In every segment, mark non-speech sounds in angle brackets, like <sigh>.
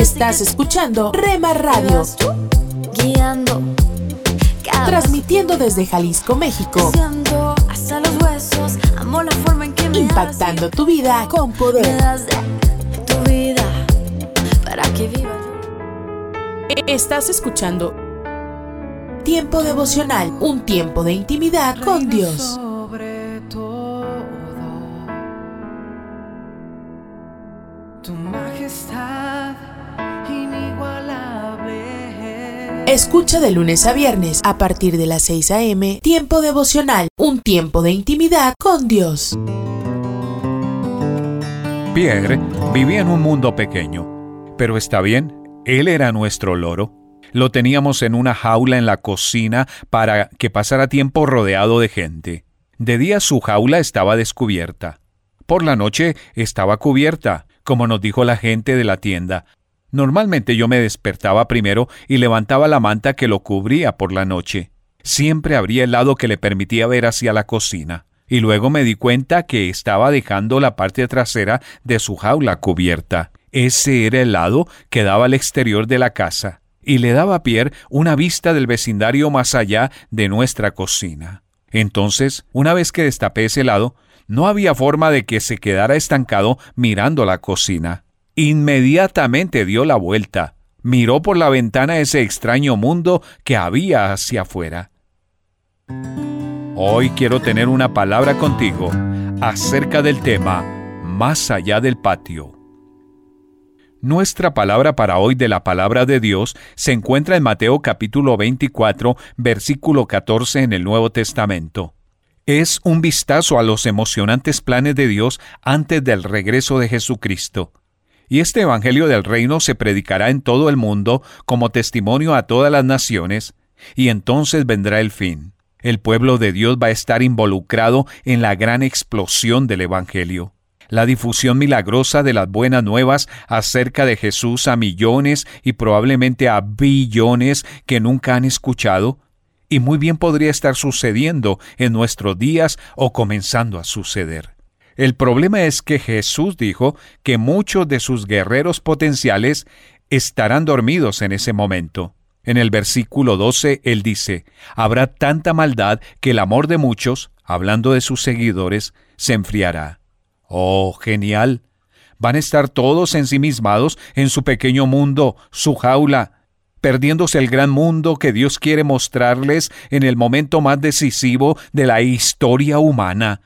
Estás escuchando Rema Radio. Guiando. Transmitiendo desde Jalisco, México. Impactando tu vida con poder. Estás escuchando Tiempo devocional, un tiempo de intimidad con Dios. Escucha de lunes a viernes a partir de las 6 a.m. Tiempo devocional, un tiempo de intimidad con Dios. Pierre vivía en un mundo pequeño. Pero está bien, él era nuestro loro. Lo teníamos en una jaula en la cocina para que pasara tiempo rodeado de gente. De día su jaula estaba descubierta. Por la noche estaba cubierta, como nos dijo la gente de la tienda. Normalmente yo me despertaba primero y levantaba la manta que lo cubría por la noche. Siempre abría el lado que le permitía ver hacia la cocina. Y luego me di cuenta que estaba dejando la parte trasera de su jaula cubierta. Ese era el lado que daba al exterior de la casa y le daba a Pierre una vista del vecindario más allá de nuestra cocina. Entonces, una vez que destapé ese lado, no había forma de que se quedara estancado mirando la cocina. Inmediatamente dio la vuelta, miró por la ventana ese extraño mundo que había hacia afuera. Hoy quiero tener una palabra contigo acerca del tema Más allá del patio. Nuestra palabra para hoy de la palabra de Dios se encuentra en Mateo capítulo 24, versículo 14 en el Nuevo Testamento. Es un vistazo a los emocionantes planes de Dios antes del regreso de Jesucristo. Y este Evangelio del Reino se predicará en todo el mundo como testimonio a todas las naciones, y entonces vendrá el fin. El pueblo de Dios va a estar involucrado en la gran explosión del Evangelio la difusión milagrosa de las buenas nuevas acerca de Jesús a millones y probablemente a billones que nunca han escuchado, y muy bien podría estar sucediendo en nuestros días o comenzando a suceder. El problema es que Jesús dijo que muchos de sus guerreros potenciales estarán dormidos en ese momento. En el versículo 12 él dice, habrá tanta maldad que el amor de muchos, hablando de sus seguidores, se enfriará. Oh, genial. Van a estar todos ensimismados en su pequeño mundo, su jaula, perdiéndose el gran mundo que Dios quiere mostrarles en el momento más decisivo de la historia humana.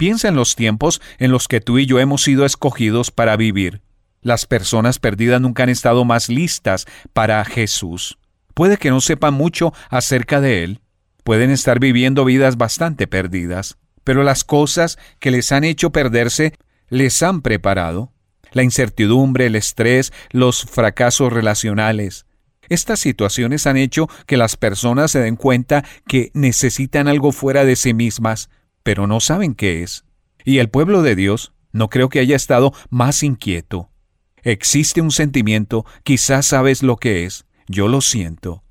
Piensa en los tiempos en los que tú y yo hemos sido escogidos para vivir. Las personas perdidas nunca han estado más listas para Jesús. Puede que no sepan mucho acerca de Él. Pueden estar viviendo vidas bastante perdidas pero las cosas que les han hecho perderse les han preparado. La incertidumbre, el estrés, los fracasos relacionales. Estas situaciones han hecho que las personas se den cuenta que necesitan algo fuera de sí mismas, pero no saben qué es. Y el pueblo de Dios no creo que haya estado más inquieto. Existe un sentimiento, quizás sabes lo que es, yo lo siento,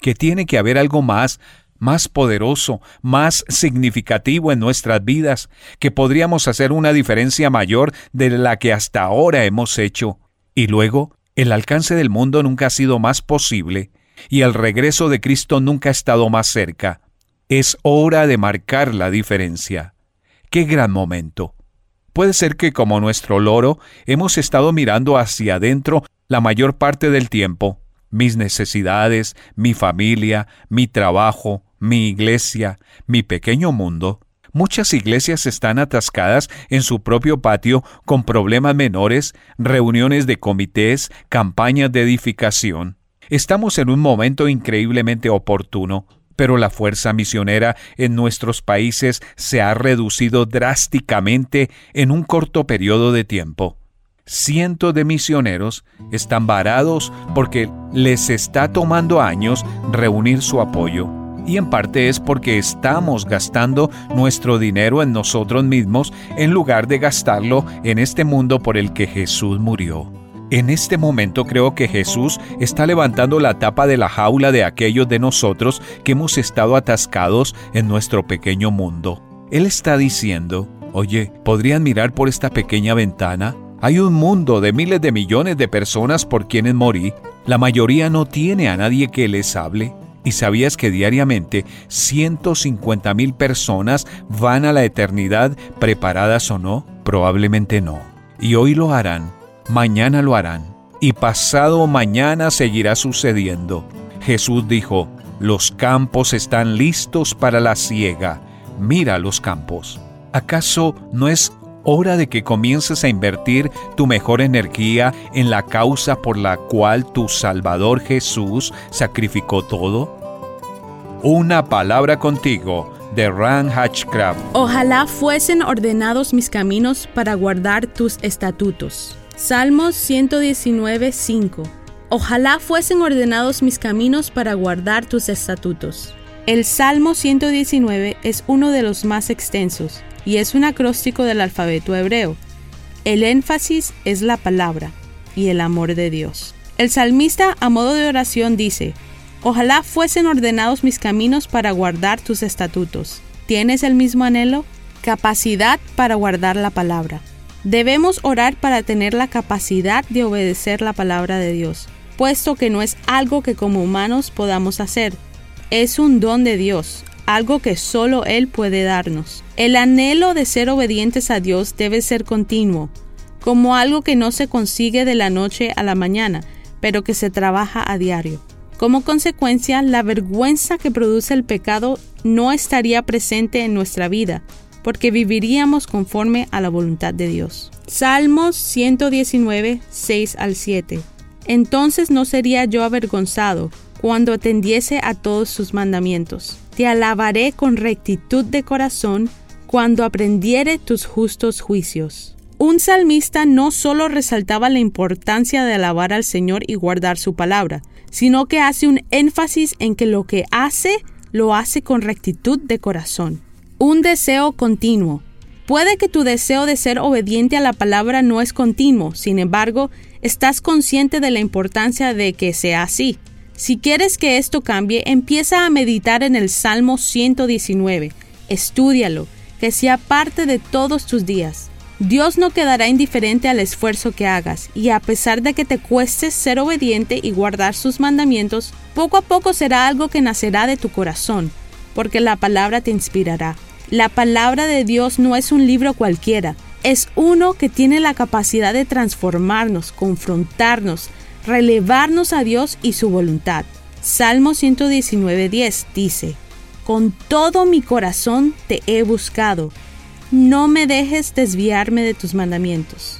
que tiene que haber algo más más poderoso, más significativo en nuestras vidas, que podríamos hacer una diferencia mayor de la que hasta ahora hemos hecho. Y luego, el alcance del mundo nunca ha sido más posible, y el regreso de Cristo nunca ha estado más cerca. Es hora de marcar la diferencia. ¡Qué gran momento! Puede ser que como nuestro loro hemos estado mirando hacia adentro la mayor parte del tiempo, mis necesidades, mi familia, mi trabajo, mi iglesia, mi pequeño mundo. Muchas iglesias están atascadas en su propio patio con problemas menores, reuniones de comités, campañas de edificación. Estamos en un momento increíblemente oportuno, pero la fuerza misionera en nuestros países se ha reducido drásticamente en un corto periodo de tiempo. Cientos de misioneros están varados porque les está tomando años reunir su apoyo y en parte es porque estamos gastando nuestro dinero en nosotros mismos en lugar de gastarlo en este mundo por el que Jesús murió. En este momento creo que Jesús está levantando la tapa de la jaula de aquellos de nosotros que hemos estado atascados en nuestro pequeño mundo. Él está diciendo, oye, ¿podrían mirar por esta pequeña ventana? Hay un mundo de miles de millones de personas por quienes morí. La mayoría no tiene a nadie que les hable. ¿Y sabías que diariamente 150 mil personas van a la eternidad preparadas o no? Probablemente no. Y hoy lo harán, mañana lo harán, y pasado mañana seguirá sucediendo. Jesús dijo, los campos están listos para la siega. Mira los campos. ¿Acaso no es hora de que comiences a invertir tu mejor energía en la causa por la cual tu Salvador Jesús sacrificó todo? Una palabra contigo de Ran Hatchcraft. Ojalá fuesen ordenados mis caminos para guardar tus estatutos. Salmos 119, 5. Ojalá fuesen ordenados mis caminos para guardar tus estatutos. El Salmo 119 es uno de los más extensos y es un acróstico del alfabeto hebreo. El énfasis es la palabra y el amor de Dios. El salmista a modo de oración dice, Ojalá fuesen ordenados mis caminos para guardar tus estatutos. ¿Tienes el mismo anhelo? Capacidad para guardar la palabra. Debemos orar para tener la capacidad de obedecer la palabra de Dios puesto que no es algo que como humanos podamos hacer. Es un don de Dios, algo que solo Él puede darnos. El anhelo de ser obedientes a Dios debe ser continuo, como algo que no se consigue de la noche a la mañana, pero que se trabaja a diario. Como consecuencia, la vergüenza que produce el pecado no estaría presente en nuestra vida, porque viviríamos conforme a la voluntad de Dios. Salmos 119, 6 al 7 entonces no sería yo avergonzado cuando atendiese a todos sus mandamientos. Te alabaré con rectitud de corazón cuando aprendiere tus justos juicios. Un salmista no solo resaltaba la importancia de alabar al Señor y guardar su palabra, sino que hace un énfasis en que lo que hace lo hace con rectitud de corazón. Un deseo continuo. Puede que tu deseo de ser obediente a la palabra no es continuo, sin embargo, estás consciente de la importancia de que sea así. Si quieres que esto cambie, empieza a meditar en el Salmo 119. Estúdialo, que sea parte de todos tus días. Dios no quedará indiferente al esfuerzo que hagas, y a pesar de que te cueste ser obediente y guardar sus mandamientos, poco a poco será algo que nacerá de tu corazón, porque la palabra te inspirará. La palabra de Dios no es un libro cualquiera, es uno que tiene la capacidad de transformarnos, confrontarnos, relevarnos a Dios y su voluntad. Salmo 119.10 dice, Con todo mi corazón te he buscado, no me dejes desviarme de tus mandamientos.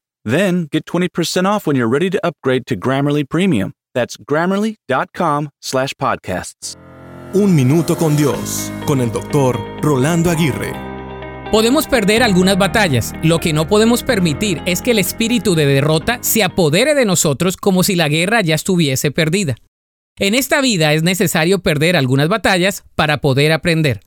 Then get 20% off when you're ready to upgrade to Grammarly Premium. That's grammarly.com slash podcasts. Un minuto con Dios, con el doctor Rolando Aguirre. Podemos perder algunas batallas. Lo que no podemos permitir es que el espíritu de derrota se apodere de nosotros como si la guerra ya estuviese perdida. En esta vida es necesario perder algunas batallas para poder aprender.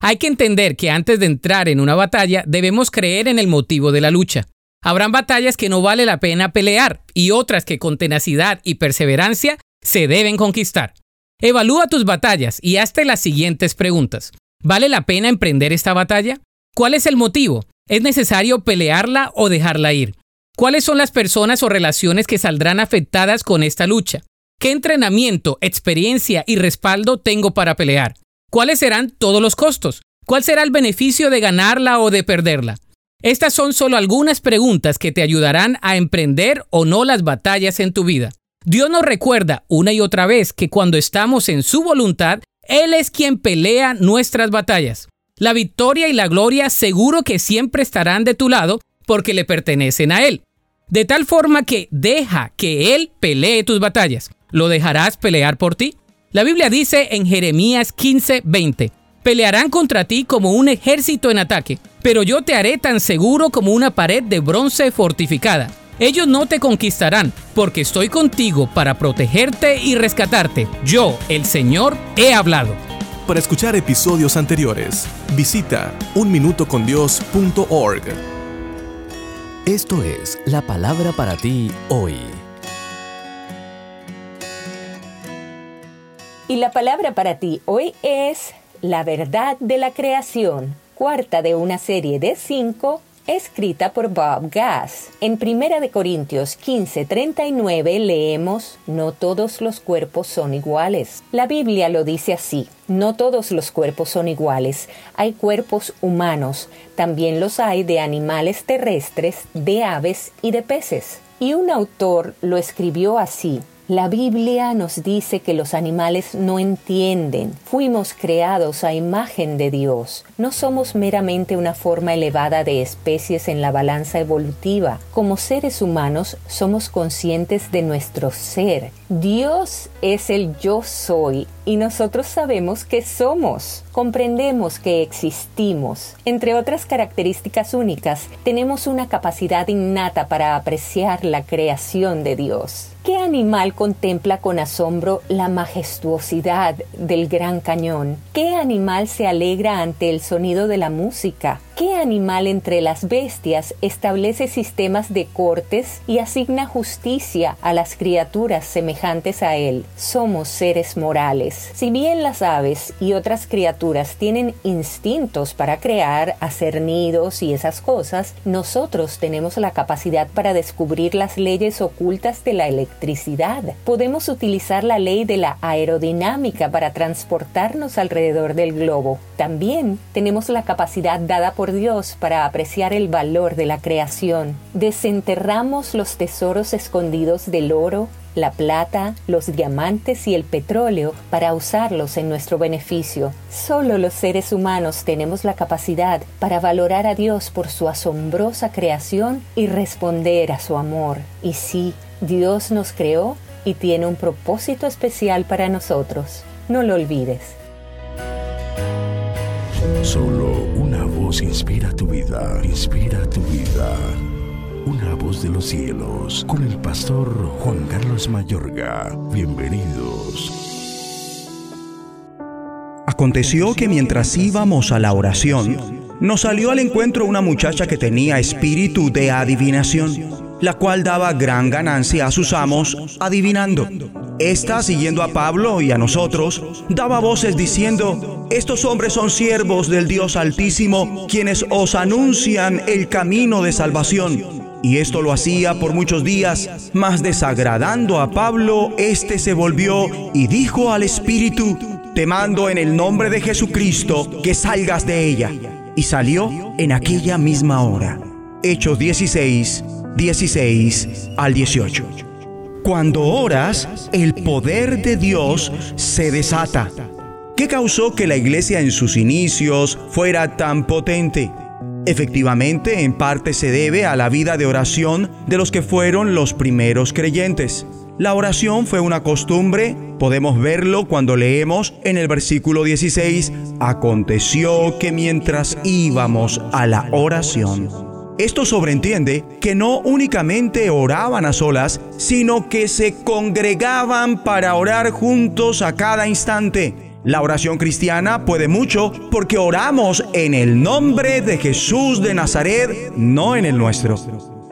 Hay que entender que antes de entrar en una batalla debemos creer en el motivo de la lucha. Habrán batallas que no vale la pena pelear y otras que con tenacidad y perseverancia se deben conquistar. Evalúa tus batallas y hazte las siguientes preguntas. ¿Vale la pena emprender esta batalla? ¿Cuál es el motivo? ¿Es necesario pelearla o dejarla ir? ¿Cuáles son las personas o relaciones que saldrán afectadas con esta lucha? ¿Qué entrenamiento, experiencia y respaldo tengo para pelear? ¿Cuáles serán todos los costos? ¿Cuál será el beneficio de ganarla o de perderla? Estas son solo algunas preguntas que te ayudarán a emprender o no las batallas en tu vida. Dios nos recuerda una y otra vez que cuando estamos en su voluntad, Él es quien pelea nuestras batallas. La victoria y la gloria seguro que siempre estarán de tu lado porque le pertenecen a Él. De tal forma que deja que Él pelee tus batallas. ¿Lo dejarás pelear por ti? La Biblia dice en Jeremías 15:20, pelearán contra ti como un ejército en ataque, pero yo te haré tan seguro como una pared de bronce fortificada. Ellos no te conquistarán, porque estoy contigo para protegerte y rescatarte. Yo, el Señor, he hablado. Para escuchar episodios anteriores, visita unminutocondios.org. Esto es la palabra para ti hoy. Y la palabra para ti hoy es la verdad de la creación, cuarta de una serie de cinco escrita por Bob Gass. En Primera de Corintios 15:39 leemos, No todos los cuerpos son iguales. La Biblia lo dice así, no todos los cuerpos son iguales. Hay cuerpos humanos, también los hay de animales terrestres, de aves y de peces. Y un autor lo escribió así, la Biblia nos dice que los animales no entienden. Fuimos creados a imagen de Dios. No somos meramente una forma elevada de especies en la balanza evolutiva. Como seres humanos somos conscientes de nuestro ser. Dios es el yo soy y nosotros sabemos que somos. Comprendemos que existimos. Entre otras características únicas, tenemos una capacidad innata para apreciar la creación de Dios. ¿Qué animal contempla con asombro la majestuosidad del Gran Cañón? ¿Qué animal se alegra ante el sonido de la música? ¿Qué animal entre las bestias establece sistemas de cortes y asigna justicia a las criaturas semejantes a él? Somos seres morales. Si bien las aves y otras criaturas tienen instintos para crear, hacer nidos y esas cosas, nosotros tenemos la capacidad para descubrir las leyes ocultas de la electricidad. Podemos utilizar la ley de la aerodinámica para transportarnos alrededor del globo. También tenemos la capacidad dada por Dios para apreciar el valor de la creación. Desenterramos los tesoros escondidos del oro, la plata, los diamantes y el petróleo para usarlos en nuestro beneficio. Solo los seres humanos tenemos la capacidad para valorar a Dios por su asombrosa creación y responder a su amor. Y sí, Dios nos creó y tiene un propósito especial para nosotros. No lo olvides. Solo una voz inspira tu vida, inspira tu vida. Una voz de los cielos, con el pastor Juan Carlos Mayorga. Bienvenidos. Aconteció que mientras íbamos a la oración, nos salió al encuentro una muchacha que tenía espíritu de adivinación, la cual daba gran ganancia a sus amos adivinando. Esta, siguiendo a Pablo y a nosotros, daba voces diciendo, estos hombres son siervos del Dios Altísimo, quienes os anuncian el camino de salvación. Y esto lo hacía por muchos días, mas desagradando a Pablo, éste se volvió y dijo al Espíritu, te mando en el nombre de Jesucristo que salgas de ella. Y salió en aquella misma hora. Hechos 16, 16 al 18. Cuando oras, el poder de Dios se desata. ¿Qué causó que la iglesia en sus inicios fuera tan potente? Efectivamente, en parte se debe a la vida de oración de los que fueron los primeros creyentes. La oración fue una costumbre, podemos verlo cuando leemos en el versículo 16, aconteció que mientras íbamos a la oración. Esto sobreentiende que no únicamente oraban a solas, sino que se congregaban para orar juntos a cada instante. La oración cristiana puede mucho porque oramos en el nombre de Jesús de Nazaret, no en el nuestro.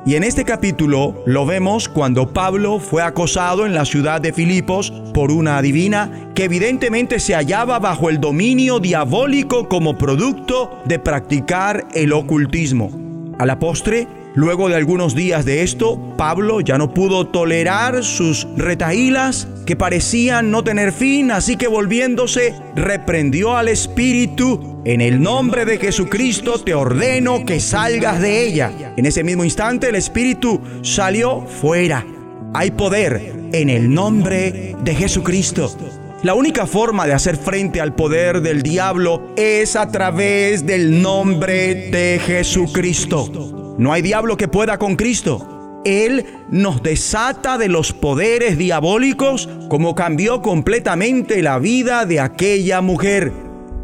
Y en este capítulo lo vemos cuando Pablo fue acosado en la ciudad de Filipos por una adivina que evidentemente se hallaba bajo el dominio diabólico como producto de practicar el ocultismo. A la postre, Luego de algunos días de esto, Pablo ya no pudo tolerar sus retaílas que parecían no tener fin, así que volviéndose, reprendió al espíritu. En el nombre de Jesucristo te ordeno que salgas de ella. En ese mismo instante el espíritu salió fuera. Hay poder en el nombre de Jesucristo. La única forma de hacer frente al poder del diablo es a través del nombre de Jesucristo. No hay diablo que pueda con Cristo. Él nos desata de los poderes diabólicos como cambió completamente la vida de aquella mujer.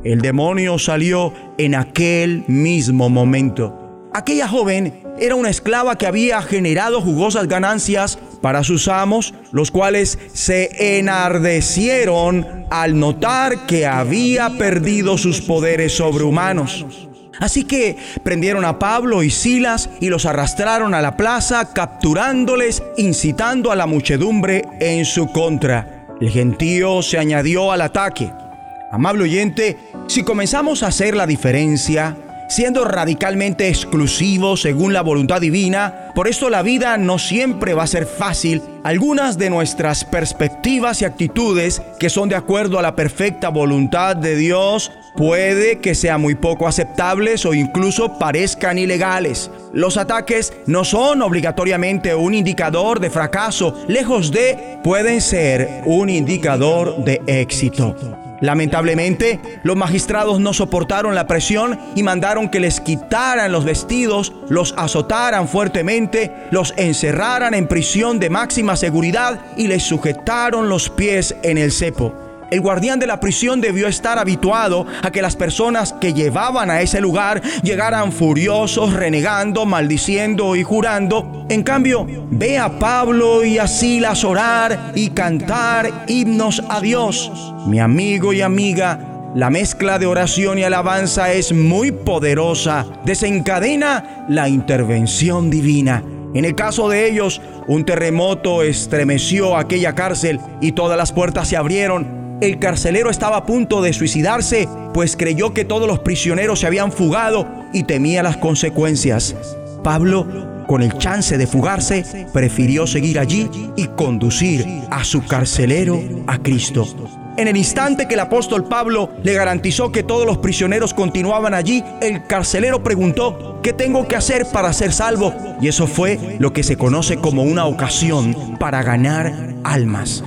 El demonio salió en aquel mismo momento. Aquella joven era una esclava que había generado jugosas ganancias para sus amos, los cuales se enardecieron al notar que había perdido sus poderes sobrehumanos. Así que prendieron a Pablo y Silas y los arrastraron a la plaza, capturándoles, incitando a la muchedumbre en su contra. El gentío se añadió al ataque. Amable oyente, si comenzamos a hacer la diferencia, siendo radicalmente exclusivos según la voluntad divina. Por esto la vida no siempre va a ser fácil. Algunas de nuestras perspectivas y actitudes que son de acuerdo a la perfecta voluntad de Dios puede que sean muy poco aceptables o incluso parezcan ilegales. Los ataques no son obligatoriamente un indicador de fracaso, lejos de pueden ser un indicador de éxito. Lamentablemente, los magistrados no soportaron la presión y mandaron que les quitaran los vestidos, los azotaran fuertemente, los encerraran en prisión de máxima seguridad y les sujetaron los pies en el cepo. El guardián de la prisión debió estar habituado a que las personas que llevaban a ese lugar llegaran furiosos, renegando, maldiciendo y jurando. En cambio, ve a Pablo y a Silas orar y cantar himnos a Dios. Mi amigo y amiga, la mezcla de oración y alabanza es muy poderosa. Desencadena la intervención divina. En el caso de ellos, un terremoto estremeció aquella cárcel y todas las puertas se abrieron el carcelero estaba a punto de suicidarse, pues creyó que todos los prisioneros se habían fugado y temía las consecuencias. Pablo, con el chance de fugarse, prefirió seguir allí y conducir a su carcelero a Cristo. En el instante que el apóstol Pablo le garantizó que todos los prisioneros continuaban allí, el carcelero preguntó, ¿qué tengo que hacer para ser salvo? Y eso fue lo que se conoce como una ocasión para ganar almas.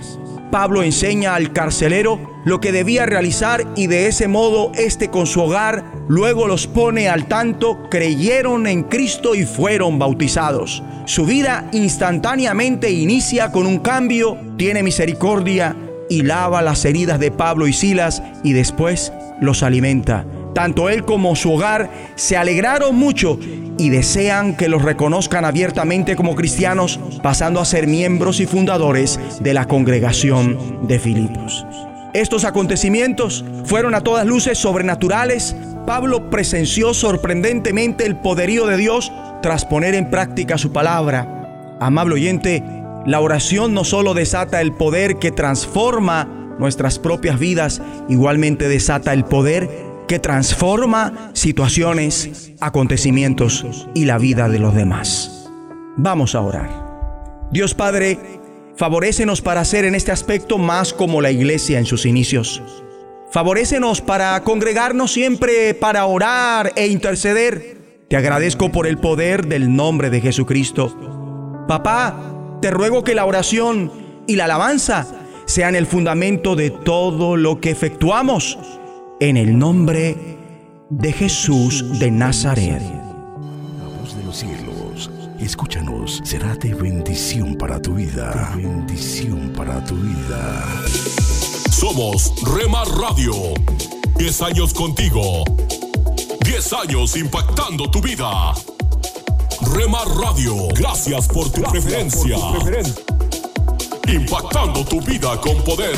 Pablo enseña al carcelero lo que debía realizar y de ese modo este con su hogar luego los pone al tanto, creyeron en Cristo y fueron bautizados. Su vida instantáneamente inicia con un cambio, tiene misericordia y lava las heridas de Pablo y Silas y después los alimenta. Tanto él como su hogar se alegraron mucho y desean que los reconozcan abiertamente como cristianos, pasando a ser miembros y fundadores de la congregación de Filipos. Estos acontecimientos fueron a todas luces sobrenaturales. Pablo presenció sorprendentemente el poderío de Dios tras poner en práctica su palabra. Amable oyente, la oración no solo desata el poder que transforma nuestras propias vidas, igualmente desata el poder que transforma situaciones, acontecimientos y la vida de los demás. Vamos a orar. Dios Padre, favorécenos para ser en este aspecto más como la iglesia en sus inicios. Favorécenos para congregarnos siempre para orar e interceder. Te agradezco por el poder del nombre de Jesucristo. Papá, te ruego que la oración y la alabanza sean el fundamento de todo lo que efectuamos en el nombre de Jesús de Nazaret. La voz de los cielos, escúchanos, será de bendición para tu vida. De bendición para tu vida. Somos Rema Radio. 10 años contigo. 10 años impactando tu vida. Rema Radio, gracias por tu preferencia. Impactando tu vida con poder.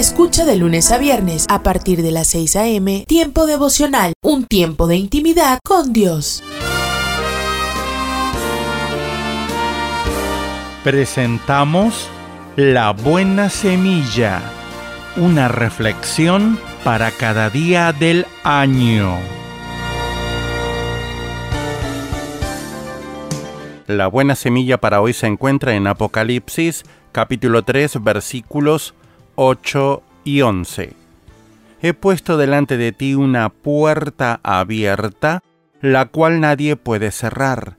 Escucha de lunes a viernes a partir de las 6 a.m. Tiempo devocional, un tiempo de intimidad con Dios. Presentamos La Buena Semilla, una reflexión para cada día del año. La buena semilla para hoy se encuentra en Apocalipsis capítulo 3 versículos 8 y 11. He puesto delante de ti una puerta abierta, la cual nadie puede cerrar.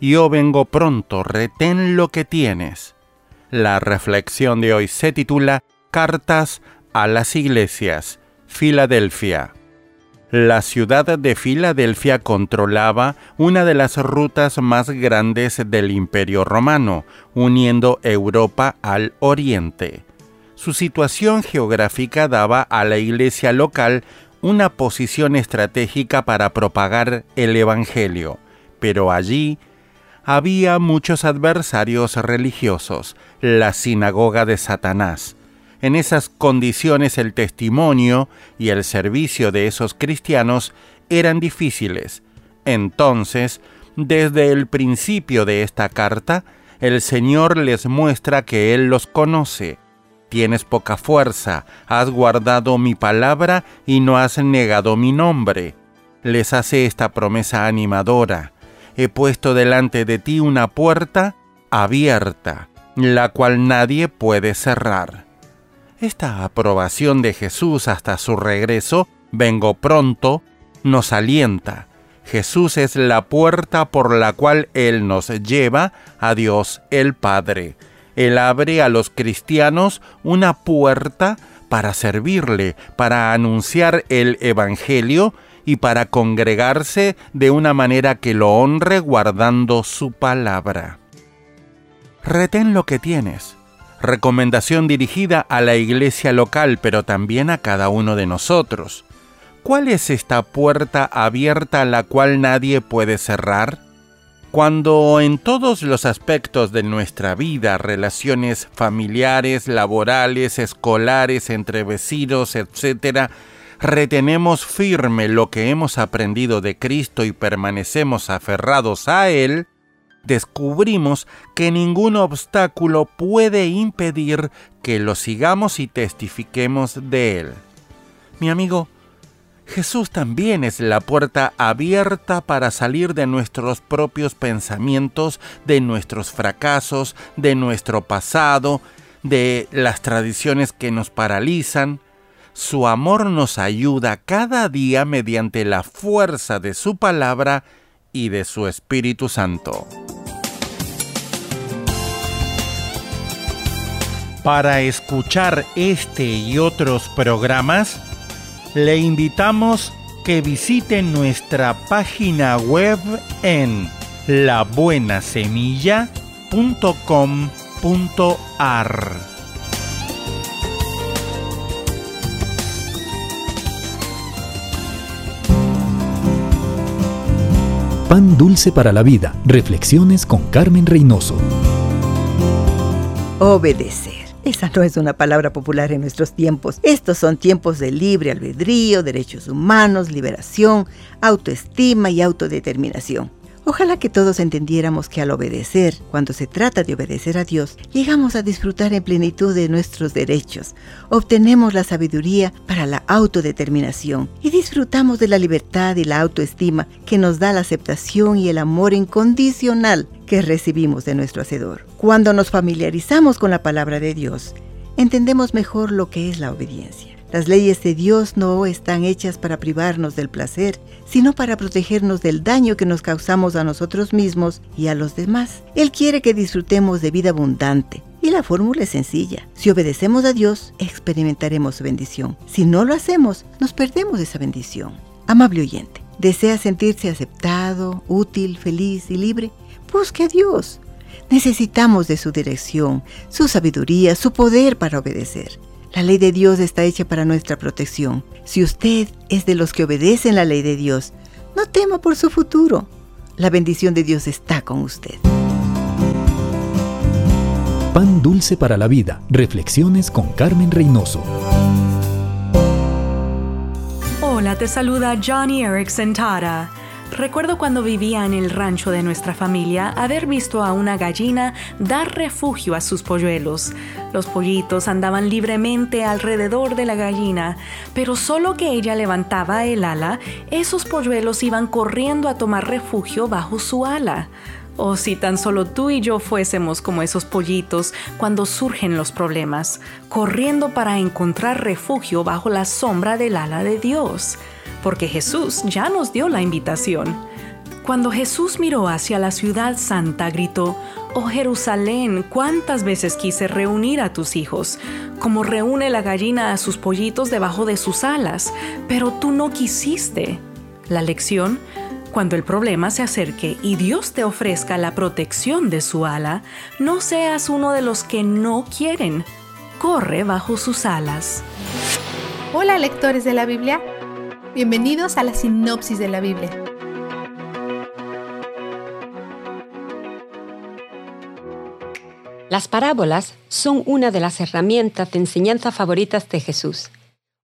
Yo vengo pronto, retén lo que tienes. La reflexión de hoy se titula Cartas a las iglesias, Filadelfia. La ciudad de Filadelfia controlaba una de las rutas más grandes del Imperio Romano, uniendo Europa al Oriente. Su situación geográfica daba a la iglesia local una posición estratégica para propagar el Evangelio, pero allí había muchos adversarios religiosos, la sinagoga de Satanás. En esas condiciones el testimonio y el servicio de esos cristianos eran difíciles. Entonces, desde el principio de esta carta, el Señor les muestra que Él los conoce. Tienes poca fuerza, has guardado mi palabra y no has negado mi nombre. Les hace esta promesa animadora he puesto delante de ti una puerta abierta, la cual nadie puede cerrar. Esta aprobación de Jesús hasta su regreso, vengo pronto, nos alienta. Jesús es la puerta por la cual Él nos lleva a Dios el Padre. Él abre a los cristianos una puerta para servirle, para anunciar el Evangelio y para congregarse de una manera que lo honre guardando su palabra. Retén lo que tienes. Recomendación dirigida a la iglesia local, pero también a cada uno de nosotros. ¿Cuál es esta puerta abierta la cual nadie puede cerrar? Cuando en todos los aspectos de nuestra vida, relaciones familiares, laborales, escolares, entre vecinos, etc., retenemos firme lo que hemos aprendido de Cristo y permanecemos aferrados a Él, descubrimos que ningún obstáculo puede impedir que lo sigamos y testifiquemos de Él. Mi amigo, Jesús también es la puerta abierta para salir de nuestros propios pensamientos, de nuestros fracasos, de nuestro pasado, de las tradiciones que nos paralizan. Su amor nos ayuda cada día mediante la fuerza de su palabra y de su Espíritu Santo. Para escuchar este y otros programas, le invitamos que visite nuestra página web en labuenasemilla.com.ar. Pan dulce para la vida. Reflexiones con Carmen Reynoso. Obedecer. Esa no es una palabra popular en nuestros tiempos. Estos son tiempos de libre albedrío, derechos humanos, liberación, autoestima y autodeterminación. Ojalá que todos entendiéramos que al obedecer, cuando se trata de obedecer a Dios, llegamos a disfrutar en plenitud de nuestros derechos, obtenemos la sabiduría para la autodeterminación y disfrutamos de la libertad y la autoestima que nos da la aceptación y el amor incondicional que recibimos de nuestro Hacedor. Cuando nos familiarizamos con la palabra de Dios, entendemos mejor lo que es la obediencia. Las leyes de Dios no están hechas para privarnos del placer, sino para protegernos del daño que nos causamos a nosotros mismos y a los demás. Él quiere que disfrutemos de vida abundante. Y la fórmula es sencilla. Si obedecemos a Dios, experimentaremos su bendición. Si no lo hacemos, nos perdemos esa bendición. Amable oyente, ¿Desea sentirse aceptado, útil, feliz y libre? Busque a Dios. Necesitamos de su dirección, su sabiduría, su poder para obedecer. La ley de Dios está hecha para nuestra protección. Si usted es de los que obedecen la ley de Dios, no tema por su futuro. La bendición de Dios está con usted. Pan dulce para la vida. Reflexiones con Carmen Reynoso. Hola, te saluda Johnny Erickson Tara. Recuerdo cuando vivía en el rancho de nuestra familia haber visto a una gallina dar refugio a sus polluelos. Los pollitos andaban libremente alrededor de la gallina, pero solo que ella levantaba el ala, esos polluelos iban corriendo a tomar refugio bajo su ala. O si tan solo tú y yo fuésemos como esos pollitos cuando surgen los problemas, corriendo para encontrar refugio bajo la sombra del ala de Dios porque Jesús ya nos dio la invitación. Cuando Jesús miró hacia la ciudad santa, gritó, Oh Jerusalén, cuántas veces quise reunir a tus hijos, como reúne la gallina a sus pollitos debajo de sus alas, pero tú no quisiste. La lección, cuando el problema se acerque y Dios te ofrezca la protección de su ala, no seas uno de los que no quieren. Corre bajo sus alas. Hola lectores de la Biblia. Bienvenidos a la sinopsis de la Biblia. Las parábolas son una de las herramientas de enseñanza favoritas de Jesús.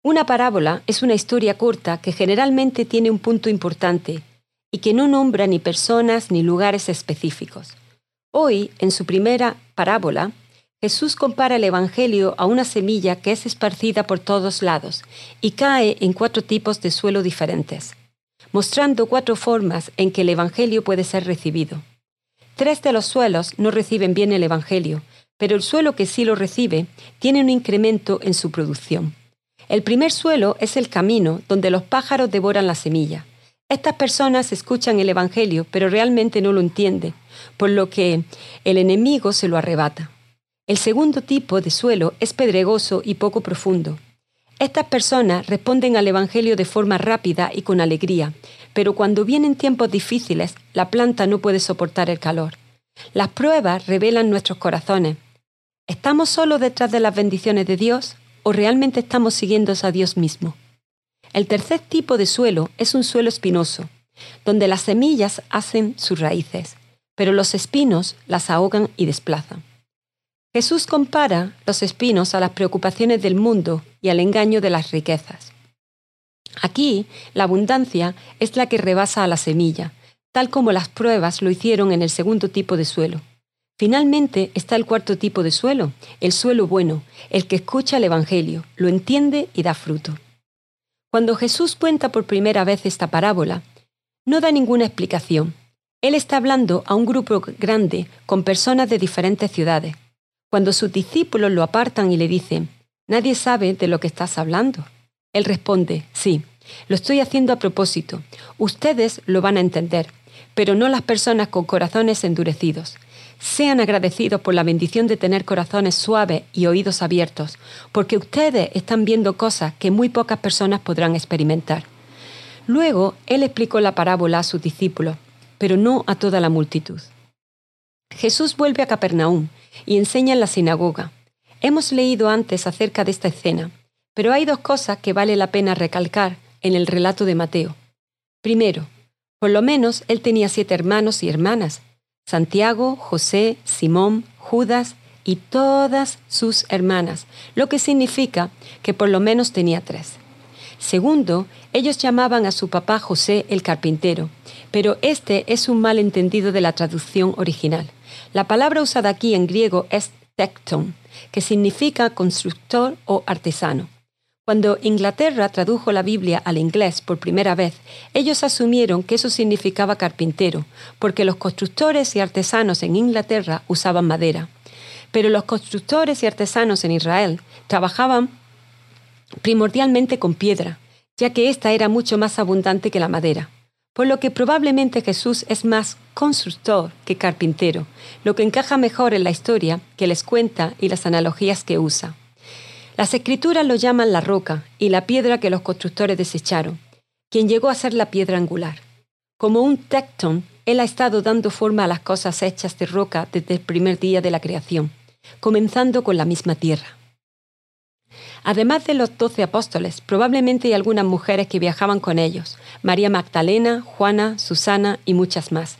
Una parábola es una historia corta que generalmente tiene un punto importante y que no nombra ni personas ni lugares específicos. Hoy, en su primera parábola, Jesús compara el Evangelio a una semilla que es esparcida por todos lados y cae en cuatro tipos de suelo diferentes, mostrando cuatro formas en que el Evangelio puede ser recibido. Tres de los suelos no reciben bien el Evangelio, pero el suelo que sí lo recibe tiene un incremento en su producción. El primer suelo es el camino donde los pájaros devoran la semilla. Estas personas escuchan el Evangelio, pero realmente no lo entienden, por lo que el enemigo se lo arrebata. El segundo tipo de suelo es pedregoso y poco profundo. Estas personas responden al Evangelio de forma rápida y con alegría, pero cuando vienen tiempos difíciles, la planta no puede soportar el calor. Las pruebas revelan nuestros corazones. ¿Estamos solo detrás de las bendiciones de Dios o realmente estamos siguiendo a Dios mismo? El tercer tipo de suelo es un suelo espinoso, donde las semillas hacen sus raíces, pero los espinos las ahogan y desplazan. Jesús compara los espinos a las preocupaciones del mundo y al engaño de las riquezas. Aquí, la abundancia es la que rebasa a la semilla, tal como las pruebas lo hicieron en el segundo tipo de suelo. Finalmente está el cuarto tipo de suelo, el suelo bueno, el que escucha el Evangelio, lo entiende y da fruto. Cuando Jesús cuenta por primera vez esta parábola, no da ninguna explicación. Él está hablando a un grupo grande con personas de diferentes ciudades. Cuando sus discípulos lo apartan y le dicen, Nadie sabe de lo que estás hablando. Él responde, Sí, lo estoy haciendo a propósito. Ustedes lo van a entender, pero no las personas con corazones endurecidos. Sean agradecidos por la bendición de tener corazones suaves y oídos abiertos, porque ustedes están viendo cosas que muy pocas personas podrán experimentar. Luego, él explicó la parábola a sus discípulos, pero no a toda la multitud. Jesús vuelve a Capernaum y enseña en la sinagoga. Hemos leído antes acerca de esta escena, pero hay dos cosas que vale la pena recalcar en el relato de Mateo. Primero, por lo menos él tenía siete hermanos y hermanas, Santiago, José, Simón, Judas y todas sus hermanas, lo que significa que por lo menos tenía tres. Segundo, ellos llamaban a su papá José el carpintero, pero este es un malentendido de la traducción original. La palabra usada aquí en griego es tecton, que significa constructor o artesano. Cuando Inglaterra tradujo la Biblia al inglés por primera vez, ellos asumieron que eso significaba carpintero, porque los constructores y artesanos en Inglaterra usaban madera. Pero los constructores y artesanos en Israel trabajaban primordialmente con piedra, ya que ésta era mucho más abundante que la madera por lo que probablemente Jesús es más constructor que carpintero, lo que encaja mejor en la historia que les cuenta y las analogías que usa. Las escrituras lo llaman la roca y la piedra que los constructores desecharon, quien llegó a ser la piedra angular. Como un tectón, él ha estado dando forma a las cosas hechas de roca desde el primer día de la creación, comenzando con la misma tierra. Además de los doce apóstoles, probablemente hay algunas mujeres que viajaban con ellos, María Magdalena, Juana, Susana y muchas más.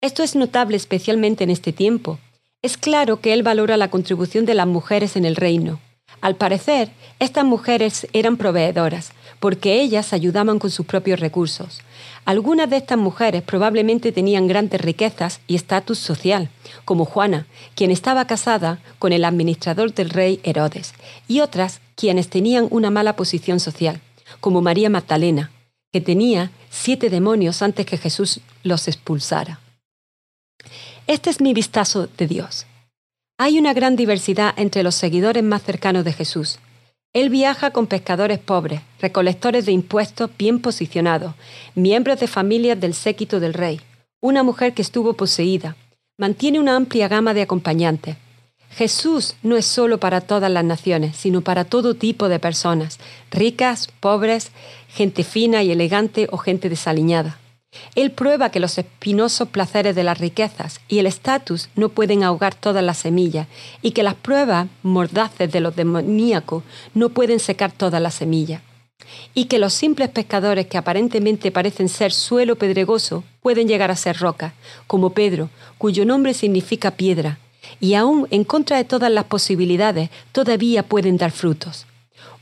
Esto es notable especialmente en este tiempo. Es claro que él valora la contribución de las mujeres en el reino. Al parecer, estas mujeres eran proveedoras, porque ellas ayudaban con sus propios recursos. Algunas de estas mujeres probablemente tenían grandes riquezas y estatus social, como Juana, quien estaba casada con el administrador del rey Herodes, y otras quienes tenían una mala posición social, como María Magdalena, que tenía siete demonios antes que Jesús los expulsara. Este es mi vistazo de Dios. Hay una gran diversidad entre los seguidores más cercanos de Jesús, él viaja con pescadores pobres, recolectores de impuestos bien posicionados, miembros de familias del séquito del rey, una mujer que estuvo poseída. Mantiene una amplia gama de acompañantes. Jesús no es solo para todas las naciones, sino para todo tipo de personas, ricas, pobres, gente fina y elegante o gente desaliñada. Él prueba que los espinosos placeres de las riquezas y el estatus no pueden ahogar todas las semillas y que las pruebas mordaces de los demoníacos no pueden secar todas las semillas. Y que los simples pescadores que aparentemente parecen ser suelo pedregoso pueden llegar a ser rocas, como Pedro, cuyo nombre significa piedra, y aún en contra de todas las posibilidades todavía pueden dar frutos.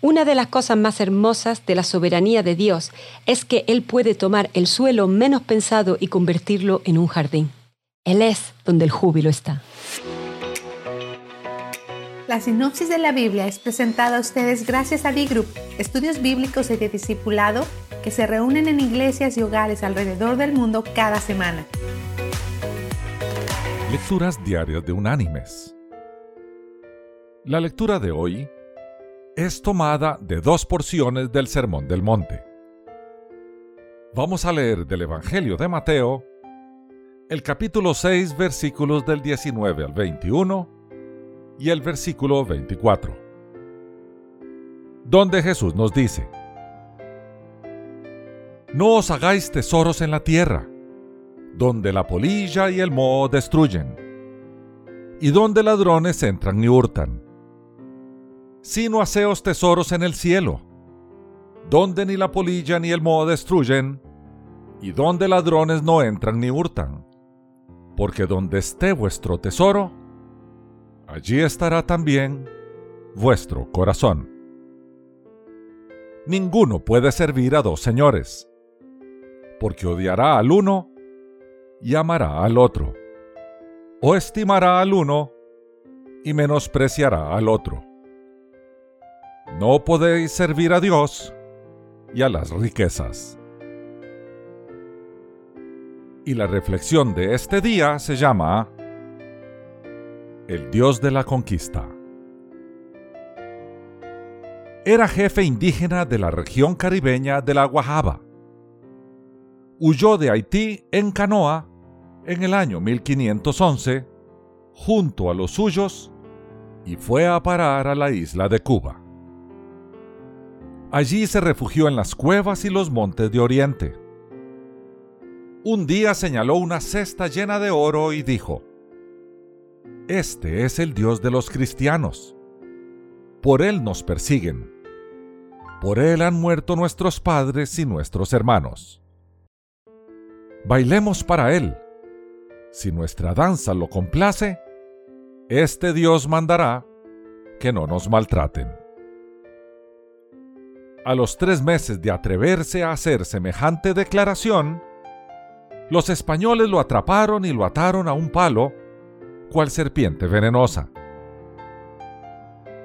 Una de las cosas más hermosas de la soberanía de Dios es que Él puede tomar el suelo menos pensado y convertirlo en un jardín. Él es donde el júbilo está. La sinopsis de la Biblia es presentada a ustedes gracias a D-Group, estudios bíblicos y de discipulado que se reúnen en iglesias y hogares alrededor del mundo cada semana. Lecturas diarias de Unánimes. La lectura de hoy es tomada de dos porciones del Sermón del Monte. Vamos a leer del Evangelio de Mateo el capítulo 6 versículos del 19 al 21 y el versículo 24, donde Jesús nos dice, No os hagáis tesoros en la tierra, donde la polilla y el moho destruyen, y donde ladrones entran y hurtan sino haceos tesoros en el cielo, donde ni la polilla ni el moho destruyen, y donde ladrones no entran ni hurtan. Porque donde esté vuestro tesoro, allí estará también vuestro corazón. Ninguno puede servir a dos señores, porque odiará al uno y amará al otro, o estimará al uno y menospreciará al otro. No podéis servir a Dios y a las riquezas. Y la reflexión de este día se llama El Dios de la Conquista. Era jefe indígena de la región caribeña de la Guajaba. Huyó de Haití en canoa en el año 1511 junto a los suyos y fue a parar a la isla de Cuba. Allí se refugió en las cuevas y los montes de Oriente. Un día señaló una cesta llena de oro y dijo, Este es el Dios de los cristianos. Por Él nos persiguen. Por Él han muerto nuestros padres y nuestros hermanos. Bailemos para Él. Si nuestra danza lo complace, este Dios mandará que no nos maltraten. A los tres meses de atreverse a hacer semejante declaración, los españoles lo atraparon y lo ataron a un palo, cual serpiente venenosa.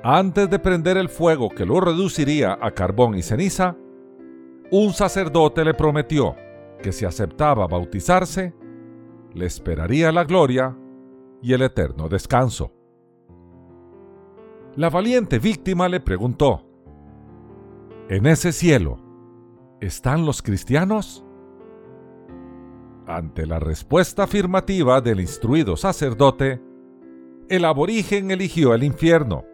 Antes de prender el fuego que lo reduciría a carbón y ceniza, un sacerdote le prometió que si aceptaba bautizarse, le esperaría la gloria y el eterno descanso. La valiente víctima le preguntó, en ese cielo, ¿están los cristianos? Ante la respuesta afirmativa del instruido sacerdote, el aborigen eligió el infierno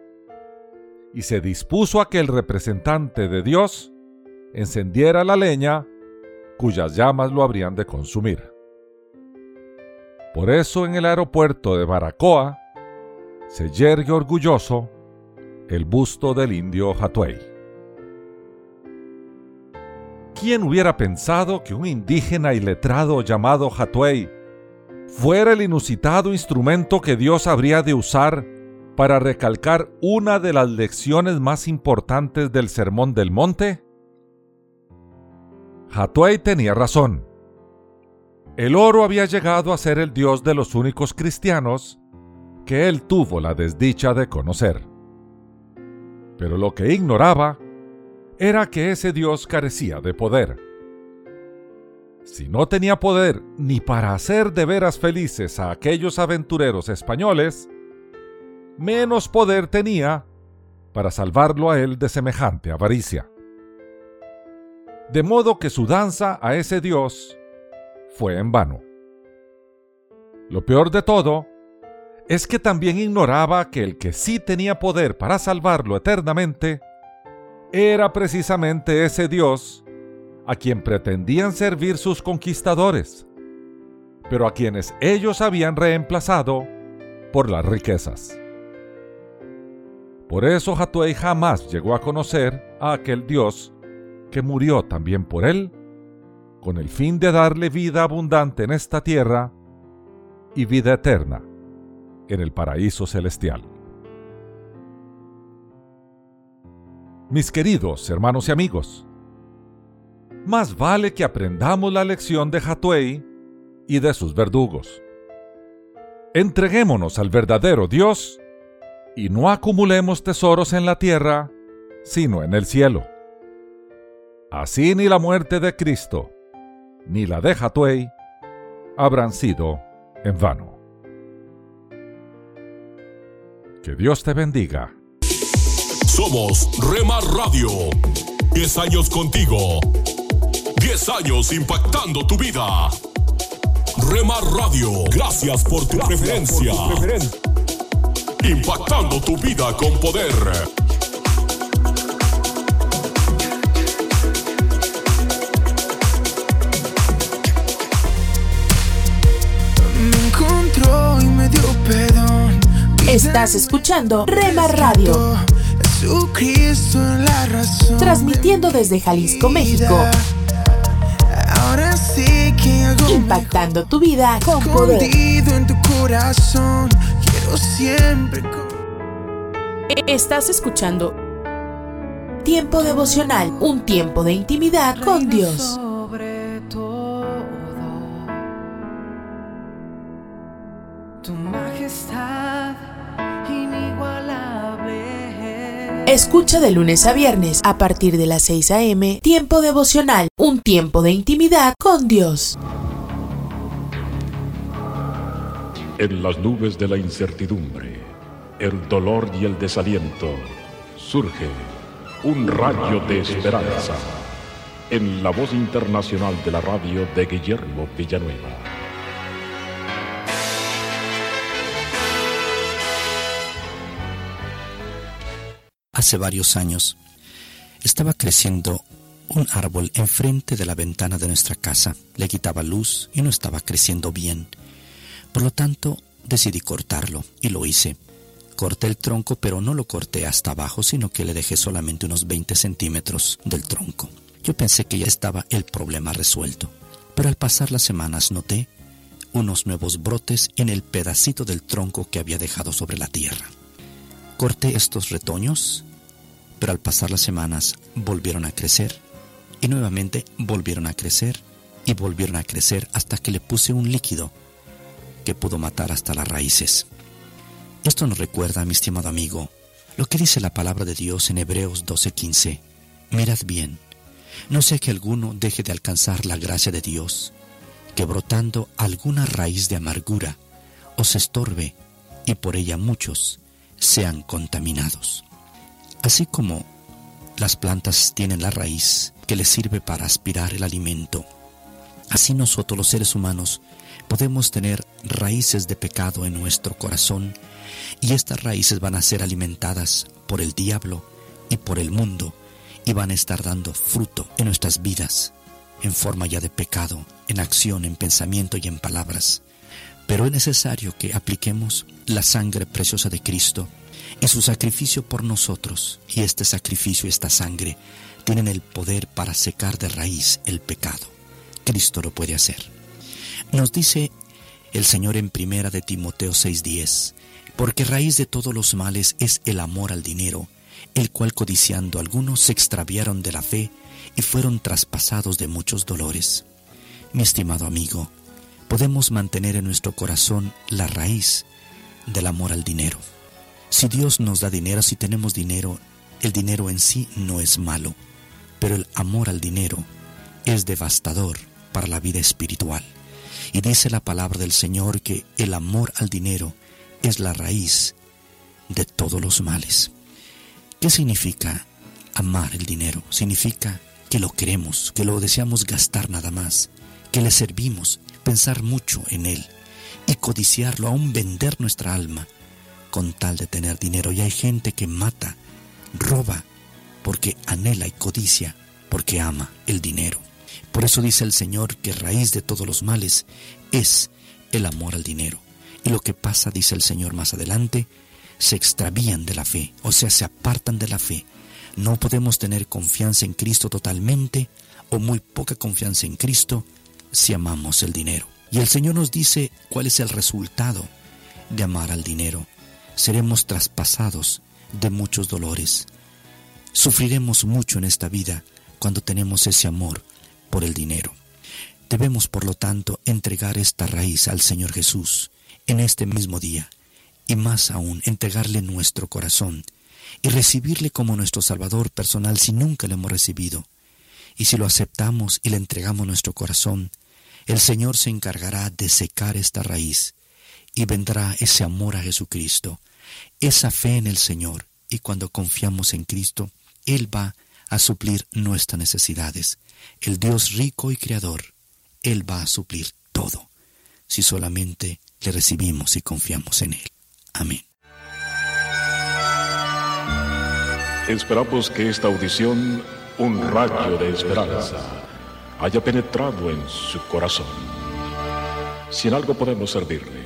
y se dispuso a que el representante de Dios encendiera la leña cuyas llamas lo habrían de consumir. Por eso en el aeropuerto de Baracoa se yergue orgulloso el busto del indio Hatuey. ¿Quién hubiera pensado que un indígena iletrado llamado Hatuey fuera el inusitado instrumento que Dios habría de usar para recalcar una de las lecciones más importantes del Sermón del Monte? Hatuey tenía razón. El oro había llegado a ser el Dios de los únicos cristianos que él tuvo la desdicha de conocer. Pero lo que ignoraba era que ese Dios carecía de poder. Si no tenía poder ni para hacer de veras felices a aquellos aventureros españoles, menos poder tenía para salvarlo a él de semejante avaricia. De modo que su danza a ese Dios fue en vano. Lo peor de todo es que también ignoraba que el que sí tenía poder para salvarlo eternamente era precisamente ese Dios a quien pretendían servir sus conquistadores, pero a quienes ellos habían reemplazado por las riquezas. Por eso Hatuey jamás llegó a conocer a aquel Dios que murió también por él, con el fin de darle vida abundante en esta tierra y vida eterna en el paraíso celestial. Mis queridos hermanos y amigos, más vale que aprendamos la lección de Hatuey y de sus verdugos. Entreguémonos al verdadero Dios y no acumulemos tesoros en la tierra, sino en el cielo. Así ni la muerte de Cristo, ni la de Hatuey, habrán sido en vano. Que Dios te bendiga. Somos Remar Radio. 10 años contigo. 10 años impactando tu vida. Remar Radio, gracias por tu preferencia. Impactando tu vida con poder. Me encontró y me dio perdón. Estás escuchando Rema Radio. Jesucristo en la razón. Transmitiendo desde Jalisco, México. Ahora sí que hago Impactando tu vida con poder. escondido en tu corazón. Quiero siempre. con- Estás escuchando Tiempo devocional, un tiempo de intimidad con Dios. Escucha de lunes a viernes a partir de las 6 a.m. Tiempo devocional, un tiempo de intimidad con Dios. En las nubes de la incertidumbre, el dolor y el desaliento, surge un rayo de esperanza en la voz internacional de la radio de Guillermo Villanueva. Hace varios años estaba creciendo un árbol enfrente de la ventana de nuestra casa. Le quitaba luz y no estaba creciendo bien. Por lo tanto, decidí cortarlo y lo hice. Corté el tronco, pero no lo corté hasta abajo, sino que le dejé solamente unos 20 centímetros del tronco. Yo pensé que ya estaba el problema resuelto, pero al pasar las semanas noté unos nuevos brotes en el pedacito del tronco que había dejado sobre la tierra. Corté estos retoños, pero al pasar las semanas volvieron a crecer y nuevamente volvieron a crecer y volvieron a crecer hasta que le puse un líquido que pudo matar hasta las raíces. Esto nos recuerda, mi estimado amigo, lo que dice la palabra de Dios en Hebreos 12:15. Mirad bien, no sea que alguno deje de alcanzar la gracia de Dios, que brotando alguna raíz de amargura os estorbe y por ella muchos sean contaminados. Así como las plantas tienen la raíz que les sirve para aspirar el alimento, así nosotros los seres humanos podemos tener raíces de pecado en nuestro corazón y estas raíces van a ser alimentadas por el diablo y por el mundo y van a estar dando fruto en nuestras vidas. en forma ya de pecado, en acción, en pensamiento y en palabras. Pero es necesario que apliquemos la sangre preciosa de Cristo y su sacrificio por nosotros. Y este sacrificio, esta sangre, tienen el poder para secar de raíz el pecado. Cristo lo puede hacer. Nos dice el Señor en primera de Timoteo 6:10, porque raíz de todos los males es el amor al dinero, el cual codiciando algunos se extraviaron de la fe y fueron traspasados de muchos dolores. Mi estimado amigo, podemos mantener en nuestro corazón la raíz del amor al dinero. Si Dios nos da dinero, si tenemos dinero, el dinero en sí no es malo, pero el amor al dinero es devastador para la vida espiritual. Y dice la palabra del Señor que el amor al dinero es la raíz de todos los males. ¿Qué significa amar el dinero? Significa que lo queremos, que lo deseamos gastar nada más, que le servimos, pensar mucho en él y codiciarlo, aún vender nuestra alma con tal de tener dinero. Y hay gente que mata, roba, porque anhela y codicia, porque ama el dinero. Por eso dice el Señor que raíz de todos los males es el amor al dinero. Y lo que pasa, dice el Señor más adelante, se extravían de la fe, o sea, se apartan de la fe. No podemos tener confianza en Cristo totalmente o muy poca confianza en Cristo si amamos el dinero. Y el Señor nos dice cuál es el resultado de amar al dinero. Seremos traspasados de muchos dolores. Sufriremos mucho en esta vida cuando tenemos ese amor por el dinero. Debemos, por lo tanto, entregar esta raíz al Señor Jesús en este mismo día y más aún entregarle nuestro corazón y recibirle como nuestro Salvador personal si nunca lo hemos recibido. Y si lo aceptamos y le entregamos nuestro corazón, el Señor se encargará de secar esta raíz y vendrá ese amor a Jesucristo, esa fe en el Señor, y cuando confiamos en Cristo, Él va a suplir nuestras necesidades. El Dios rico y creador, Él va a suplir todo, si solamente le recibimos y confiamos en Él. Amén. Esperamos que esta audición, un rayo de esperanza, haya penetrado en su corazón. Si en algo podemos servirle,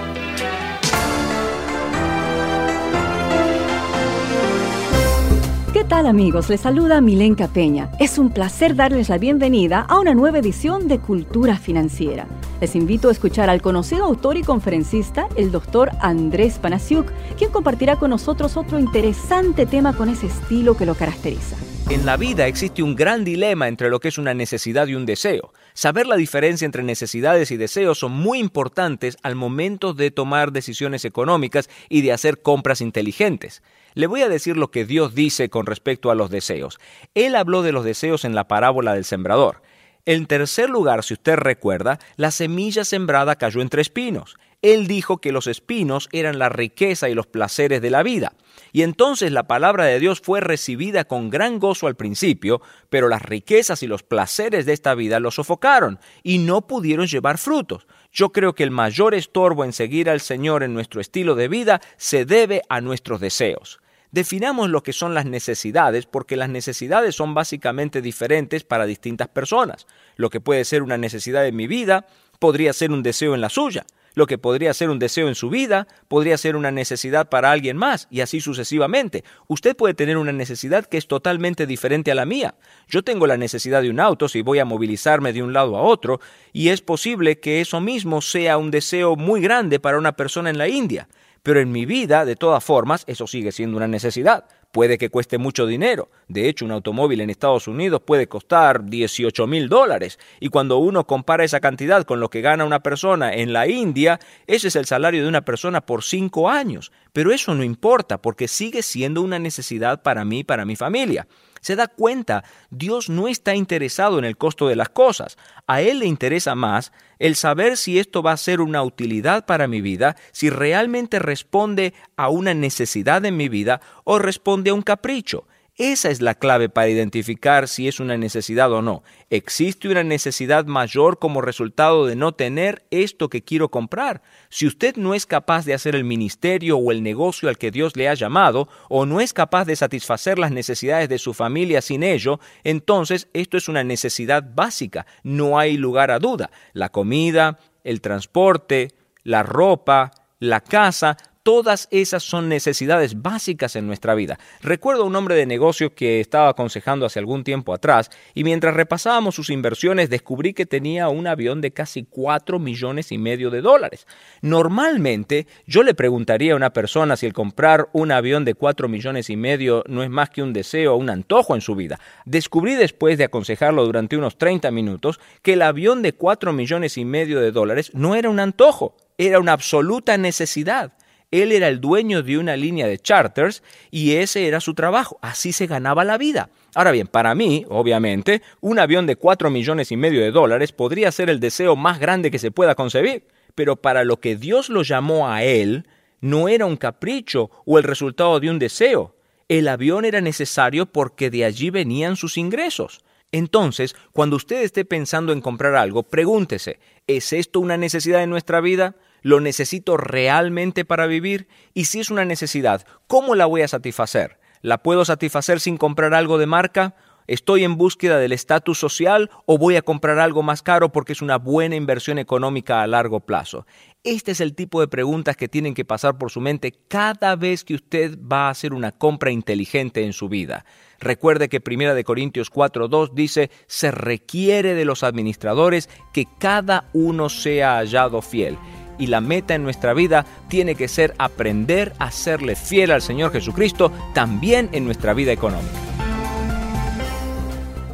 Tal amigos? Les saluda Milenka Peña. Es un placer darles la bienvenida a una nueva edición de Cultura Financiera. Les invito a escuchar al conocido autor y conferencista, el doctor Andrés Panasiuk, quien compartirá con nosotros otro interesante tema con ese estilo que lo caracteriza. En la vida existe un gran dilema entre lo que es una necesidad y un deseo. Saber la diferencia entre necesidades y deseos son muy importantes al momento de tomar decisiones económicas y de hacer compras inteligentes. Le voy a decir lo que Dios dice con respecto a los deseos. Él habló de los deseos en la parábola del sembrador. En tercer lugar, si usted recuerda, la semilla sembrada cayó entre espinos. Él dijo que los espinos eran la riqueza y los placeres de la vida. Y entonces la palabra de Dios fue recibida con gran gozo al principio, pero las riquezas y los placeres de esta vida lo sofocaron y no pudieron llevar frutos. Yo creo que el mayor estorbo en seguir al Señor en nuestro estilo de vida se debe a nuestros deseos. Definamos lo que son las necesidades porque las necesidades son básicamente diferentes para distintas personas. Lo que puede ser una necesidad en mi vida podría ser un deseo en la suya. Lo que podría ser un deseo en su vida podría ser una necesidad para alguien más y así sucesivamente. Usted puede tener una necesidad que es totalmente diferente a la mía. Yo tengo la necesidad de un auto si voy a movilizarme de un lado a otro y es posible que eso mismo sea un deseo muy grande para una persona en la India. Pero en mi vida, de todas formas, eso sigue siendo una necesidad. Puede que cueste mucho dinero. De hecho, un automóvil en Estados Unidos puede costar 18 mil dólares. Y cuando uno compara esa cantidad con lo que gana una persona en la India, ese es el salario de una persona por cinco años. Pero eso no importa porque sigue siendo una necesidad para mí y para mi familia. Se da cuenta, Dios no está interesado en el costo de las cosas. A Él le interesa más el saber si esto va a ser una utilidad para mi vida, si realmente responde a una necesidad en mi vida o responde a un capricho. Esa es la clave para identificar si es una necesidad o no. ¿Existe una necesidad mayor como resultado de no tener esto que quiero comprar? Si usted no es capaz de hacer el ministerio o el negocio al que Dios le ha llamado, o no es capaz de satisfacer las necesidades de su familia sin ello, entonces esto es una necesidad básica, no hay lugar a duda. La comida, el transporte, la ropa, la casa, Todas esas son necesidades básicas en nuestra vida. Recuerdo a un hombre de negocio que estaba aconsejando hace algún tiempo atrás y mientras repasábamos sus inversiones descubrí que tenía un avión de casi 4 millones y medio de dólares. Normalmente yo le preguntaría a una persona si el comprar un avión de 4 millones y medio no es más que un deseo o un antojo en su vida. Descubrí después de aconsejarlo durante unos 30 minutos que el avión de 4 millones y medio de dólares no era un antojo, era una absoluta necesidad. Él era el dueño de una línea de charters y ese era su trabajo. Así se ganaba la vida. Ahora bien, para mí, obviamente, un avión de 4 millones y medio de dólares podría ser el deseo más grande que se pueda concebir. Pero para lo que Dios lo llamó a él, no era un capricho o el resultado de un deseo. El avión era necesario porque de allí venían sus ingresos. Entonces, cuando usted esté pensando en comprar algo, pregúntese, ¿es esto una necesidad en nuestra vida? ¿Lo necesito realmente para vivir? Y si es una necesidad, ¿cómo la voy a satisfacer? ¿La puedo satisfacer sin comprar algo de marca? ¿Estoy en búsqueda del estatus social o voy a comprar algo más caro porque es una buena inversión económica a largo plazo? Este es el tipo de preguntas que tienen que pasar por su mente cada vez que usted va a hacer una compra inteligente en su vida. Recuerde que 1 Corintios 4.2 dice, se requiere de los administradores que cada uno sea hallado fiel y la meta en nuestra vida tiene que ser aprender a serle fiel al Señor Jesucristo también en nuestra vida económica.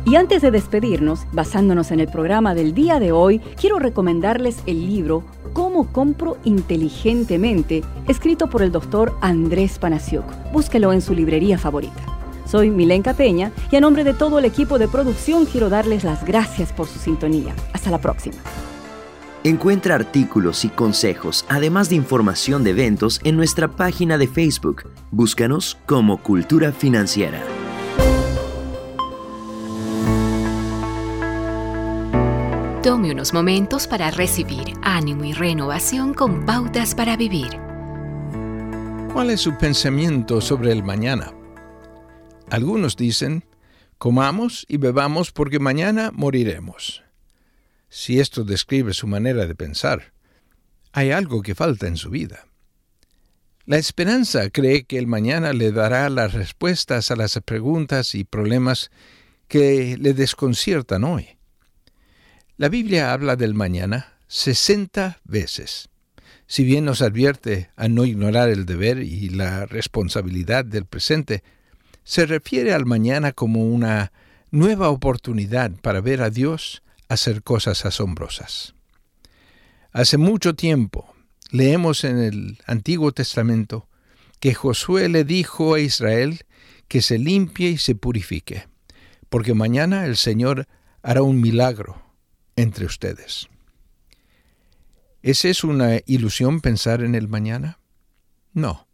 Y antes de despedirnos, basándonos en el programa del día de hoy, quiero recomendarles el libro Cómo compro inteligentemente, escrito por el doctor Andrés Panasiuk. Búsquelo en su librería favorita. Soy Milenka Peña y a nombre de todo el equipo de producción quiero darles las gracias por su sintonía. Hasta la próxima. Encuentra artículos y consejos, además de información de eventos, en nuestra página de Facebook. Búscanos como Cultura Financiera. Tome unos momentos para recibir ánimo y renovación con pautas para vivir. ¿Cuál es su pensamiento sobre el mañana? Algunos dicen, comamos y bebamos porque mañana moriremos. Si esto describe su manera de pensar, hay algo que falta en su vida. La esperanza cree que el mañana le dará las respuestas a las preguntas y problemas que le desconciertan hoy. La Biblia habla del mañana 60 veces. Si bien nos advierte a no ignorar el deber y la responsabilidad del presente, se refiere al mañana como una nueva oportunidad para ver a Dios hacer cosas asombrosas. Hace mucho tiempo leemos en el Antiguo Testamento que Josué le dijo a Israel que se limpie y se purifique, porque mañana el Señor hará un milagro entre ustedes. ¿Es eso una ilusión pensar en el mañana? No.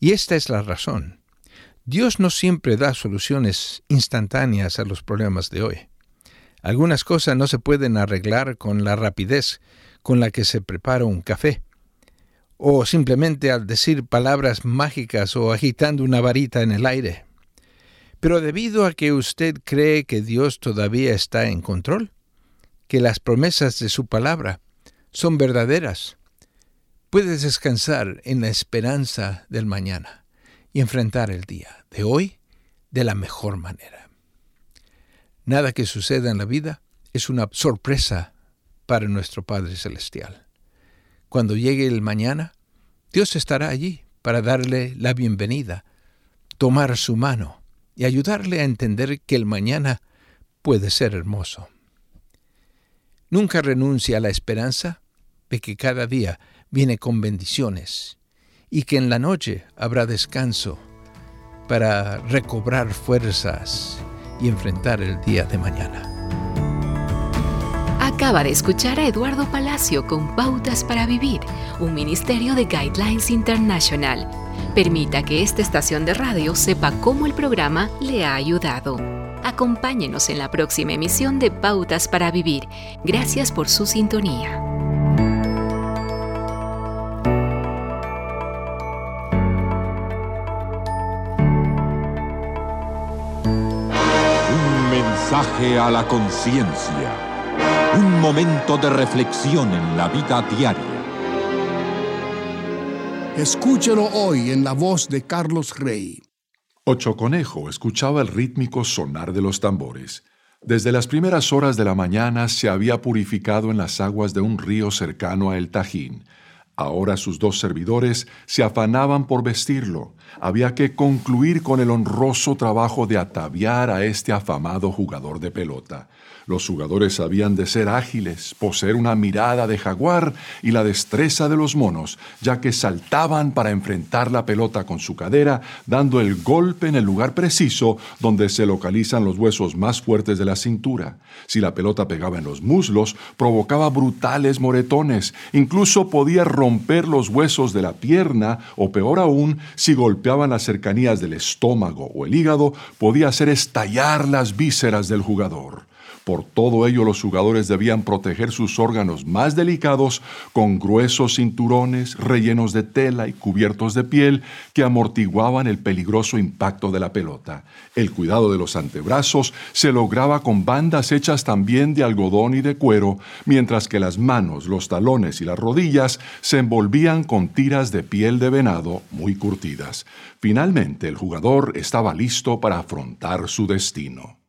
Y esta es la razón. Dios no siempre da soluciones instantáneas a los problemas de hoy. Algunas cosas no se pueden arreglar con la rapidez con la que se prepara un café, o simplemente al decir palabras mágicas o agitando una varita en el aire. Pero debido a que usted cree que Dios todavía está en control, que las promesas de su palabra son verdaderas, puede descansar en la esperanza del mañana y enfrentar el día de hoy de la mejor manera. Nada que suceda en la vida es una sorpresa para nuestro Padre Celestial. Cuando llegue el mañana, Dios estará allí para darle la bienvenida, tomar su mano y ayudarle a entender que el mañana puede ser hermoso. Nunca renuncie a la esperanza de que cada día viene con bendiciones y que en la noche habrá descanso para recobrar fuerzas y enfrentar el día de mañana. Acaba de escuchar a Eduardo Palacio con Pautas para Vivir, un ministerio de Guidelines International. Permita que esta estación de radio sepa cómo el programa le ha ayudado. Acompáñenos en la próxima emisión de Pautas para Vivir. Gracias por su sintonía. Mensaje a la conciencia. Un momento de reflexión en la vida diaria. Escúchelo hoy en la voz de Carlos Rey. Ocho Conejo escuchaba el rítmico sonar de los tambores. Desde las primeras horas de la mañana se había purificado en las aguas de un río cercano a El Tajín. Ahora sus dos servidores se afanaban por vestirlo. Había que concluir con el honroso trabajo de ataviar a este afamado jugador de pelota. Los jugadores habían de ser ágiles, poseer una mirada de jaguar y la destreza de los monos, ya que saltaban para enfrentar la pelota con su cadera, dando el golpe en el lugar preciso donde se localizan los huesos más fuertes de la cintura. Si la pelota pegaba en los muslos, provocaba brutales moretones, incluso podía romper los huesos de la pierna o peor aún, si golpeaban las cercanías del estómago o el hígado, podía hacer estallar las vísceras del jugador. Por todo ello los jugadores debían proteger sus órganos más delicados con gruesos cinturones rellenos de tela y cubiertos de piel que amortiguaban el peligroso impacto de la pelota. El cuidado de los antebrazos se lograba con bandas hechas también de algodón y de cuero, mientras que las manos, los talones y las rodillas se envolvían con tiras de piel de venado muy curtidas. Finalmente el jugador estaba listo para afrontar su destino.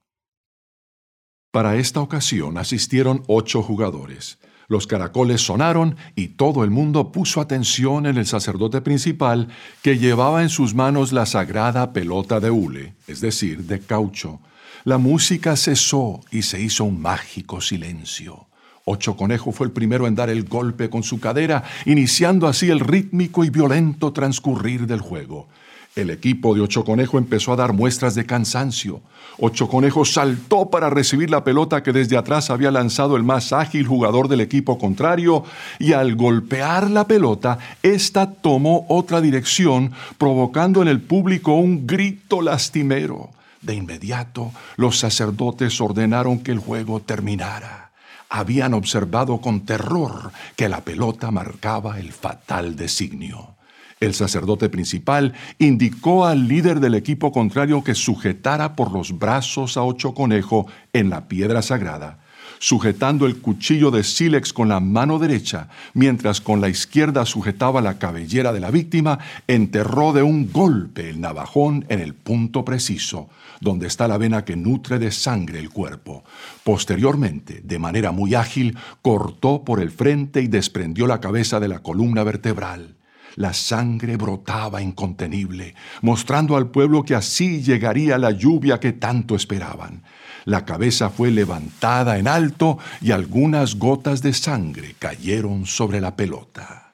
Para esta ocasión asistieron ocho jugadores. Los caracoles sonaron y todo el mundo puso atención en el sacerdote principal que llevaba en sus manos la sagrada pelota de hule, es decir, de caucho. La música cesó y se hizo un mágico silencio. Ocho Conejo fue el primero en dar el golpe con su cadera, iniciando así el rítmico y violento transcurrir del juego. El equipo de Ocho Conejo empezó a dar muestras de cansancio. Ocho Conejo saltó para recibir la pelota que desde atrás había lanzado el más ágil jugador del equipo contrario y al golpear la pelota, ésta tomó otra dirección, provocando en el público un grito lastimero. De inmediato, los sacerdotes ordenaron que el juego terminara. Habían observado con terror que la pelota marcaba el fatal designio. El sacerdote principal indicó al líder del equipo contrario que sujetara por los brazos a Ocho Conejo en la piedra sagrada, sujetando el cuchillo de sílex con la mano derecha, mientras con la izquierda sujetaba la cabellera de la víctima, enterró de un golpe el navajón en el punto preciso, donde está la vena que nutre de sangre el cuerpo. Posteriormente, de manera muy ágil, cortó por el frente y desprendió la cabeza de la columna vertebral. La sangre brotaba incontenible, mostrando al pueblo que así llegaría la lluvia que tanto esperaban. La cabeza fue levantada en alto y algunas gotas de sangre cayeron sobre la pelota.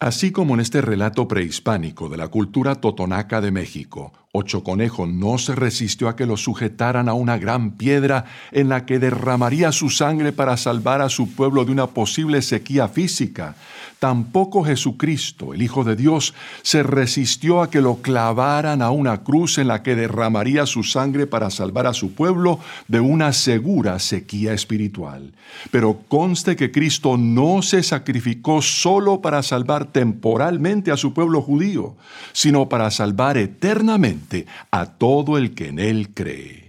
Así como en este relato prehispánico de la cultura totonaca de México, Ocho Conejo no se resistió a que lo sujetaran a una gran piedra en la que derramaría su sangre para salvar a su pueblo de una posible sequía física, Tampoco Jesucristo, el Hijo de Dios, se resistió a que lo clavaran a una cruz en la que derramaría su sangre para salvar a su pueblo de una segura sequía espiritual. Pero conste que Cristo no se sacrificó solo para salvar temporalmente a su pueblo judío, sino para salvar eternamente a todo el que en él cree.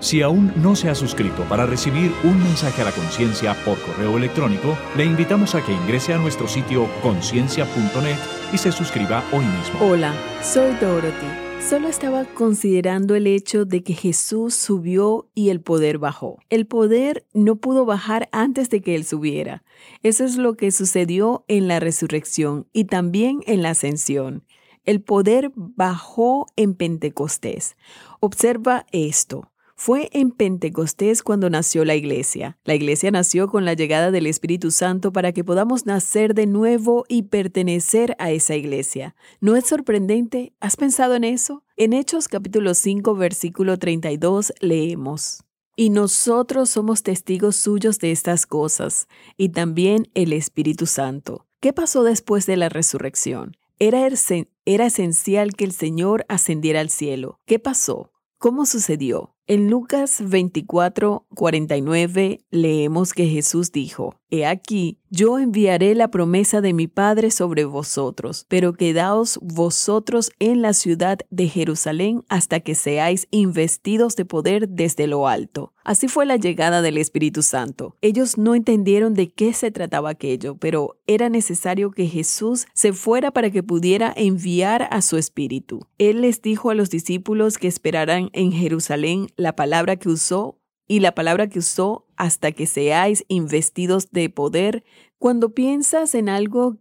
Si aún no se ha suscrito para recibir un mensaje a la conciencia por correo electrónico, le invitamos a que ingrese a nuestro sitio conciencia.net y se suscriba hoy mismo. Hola, soy Dorothy. Solo estaba considerando el hecho de que Jesús subió y el poder bajó. El poder no pudo bajar antes de que Él subiera. Eso es lo que sucedió en la resurrección y también en la ascensión. El poder bajó en Pentecostés. Observa esto Fue en Pentecostés cuando nació la iglesia. La iglesia nació con la llegada del Espíritu Santo para que podamos nacer de nuevo y pertenecer a esa iglesia. ¿No es sorprendente? ¿Has pensado en eso? En Hechos capítulo 5 versículo 32 leemos. Y nosotros somos testigos suyos de estas cosas, y también el Espíritu Santo. ¿Qué pasó después de la resurrección? Era, era esencial que el Señor ascendiera al cielo. ¿Qué pasó? ¿Cómo sucedió? En Lucas 24, 49 leemos que Jesús dijo, He aquí, yo enviaré la promesa de mi Padre sobre vosotros, pero quedaos vosotros en la ciudad de Jerusalén hasta que seáis investidos de poder desde lo alto. Así fue la llegada del Espíritu Santo. Ellos no entendieron de qué se trataba aquello, pero era necesario que Jesús se fuera para que pudiera enviar a su Espíritu. Él les dijo a los discípulos que esperaran en Jerusalén la palabra que usó y la palabra que usó hasta que seáis investidos de poder. Cuando piensas en algo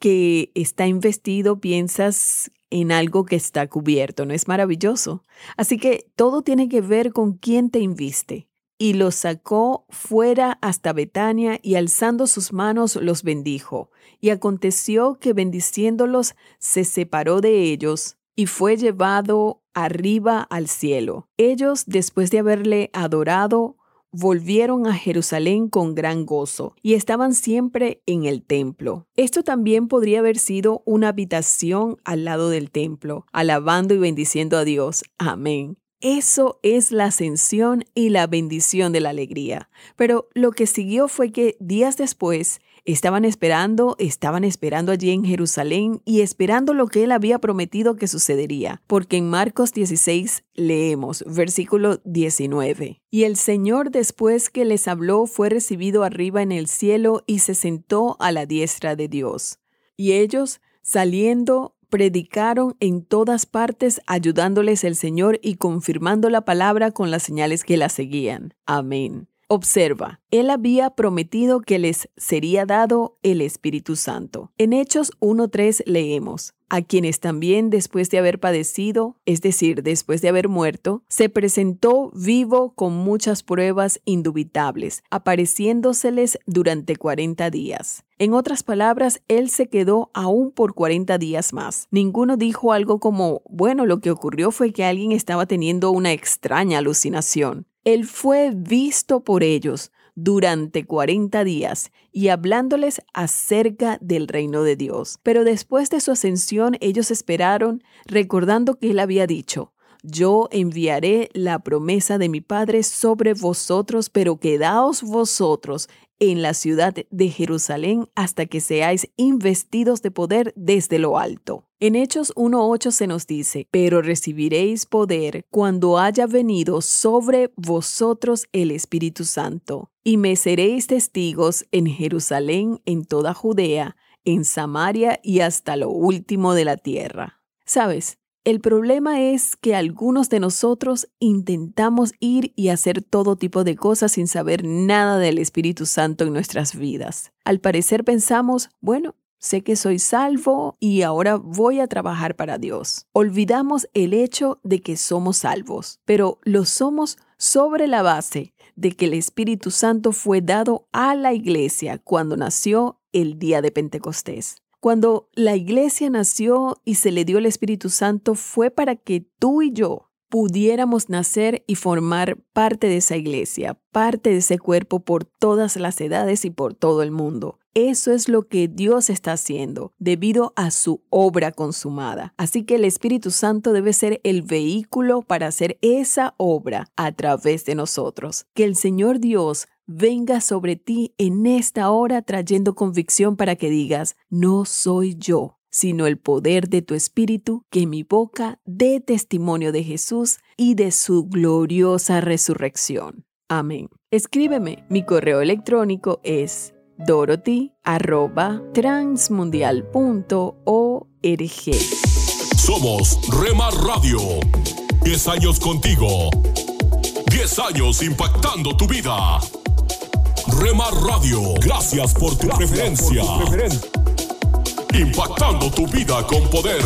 que está investido, piensas en algo que está cubierto, ¿no es maravilloso? Así que todo tiene que ver con quién te inviste. Y los sacó fuera hasta Betania y alzando sus manos los bendijo. Y aconteció que bendiciéndolos se separó de ellos y fue llevado arriba al cielo. Ellos, después de haberle adorado, volvieron a Jerusalén con gran gozo y estaban siempre en el templo. Esto también podría haber sido una habitación al lado del templo, alabando y bendiciendo a Dios. Amén. Eso es la ascensión y la bendición de la alegría. Pero lo que siguió fue que días después Estaban esperando, estaban esperando allí en Jerusalén y esperando lo que él había prometido que sucedería, porque en Marcos 16 leemos, versículo 19. Y el Señor después que les habló fue recibido arriba en el cielo y se sentó a la diestra de Dios. Y ellos, saliendo, predicaron en todas partes, ayudándoles el Señor y confirmando la palabra con las señales que la seguían. Amén. Observa, él había prometido que les sería dado el Espíritu Santo. En Hechos 1.3 leemos, a quienes también después de haber padecido, es decir, después de haber muerto, se presentó vivo con muchas pruebas indubitables, apareciéndoseles durante 40 días. En otras palabras, él se quedó aún por 40 días más. Ninguno dijo algo como, bueno, lo que ocurrió fue que alguien estaba teniendo una extraña alucinación. Él fue visto por ellos durante 40 días y hablándoles acerca del reino de Dios. Pero después de su ascensión ellos esperaron, recordando que él había dicho, yo enviaré la promesa de mi Padre sobre vosotros, pero quedaos vosotros en la ciudad de Jerusalén hasta que seáis investidos de poder desde lo alto. En Hechos 1.8 se nos dice, pero recibiréis poder cuando haya venido sobre vosotros el Espíritu Santo, y me seréis testigos en Jerusalén, en toda Judea, en Samaria y hasta lo último de la tierra. Sabes, el problema es que algunos de nosotros intentamos ir y hacer todo tipo de cosas sin saber nada del Espíritu Santo en nuestras vidas. Al parecer pensamos, bueno, sé que soy salvo y ahora voy a trabajar para Dios. Olvidamos el hecho de que somos salvos, pero lo somos sobre la base de que el Espíritu Santo fue dado a la iglesia cuando nació el día de Pentecostés. Cuando la iglesia nació y se le dio el Espíritu Santo fue para que tú y yo pudiéramos nacer y formar parte de esa iglesia, parte de ese cuerpo por todas las edades y por todo el mundo. Eso es lo que Dios está haciendo debido a su obra consumada. Así que el Espíritu Santo debe ser el vehículo para hacer esa obra a través de nosotros. Que el Señor Dios venga sobre ti en esta hora trayendo convicción para que digas, no soy yo, sino el poder de tu Espíritu, que mi boca dé testimonio de Jesús y de su gloriosa resurrección. Amén. Escríbeme, mi correo electrónico es dorothy@transmundial.org. Somos Remar Radio. 10 años contigo. 10 años impactando tu vida. Remar Radio, gracias por tu preferencia. Impactando tu vida con poder.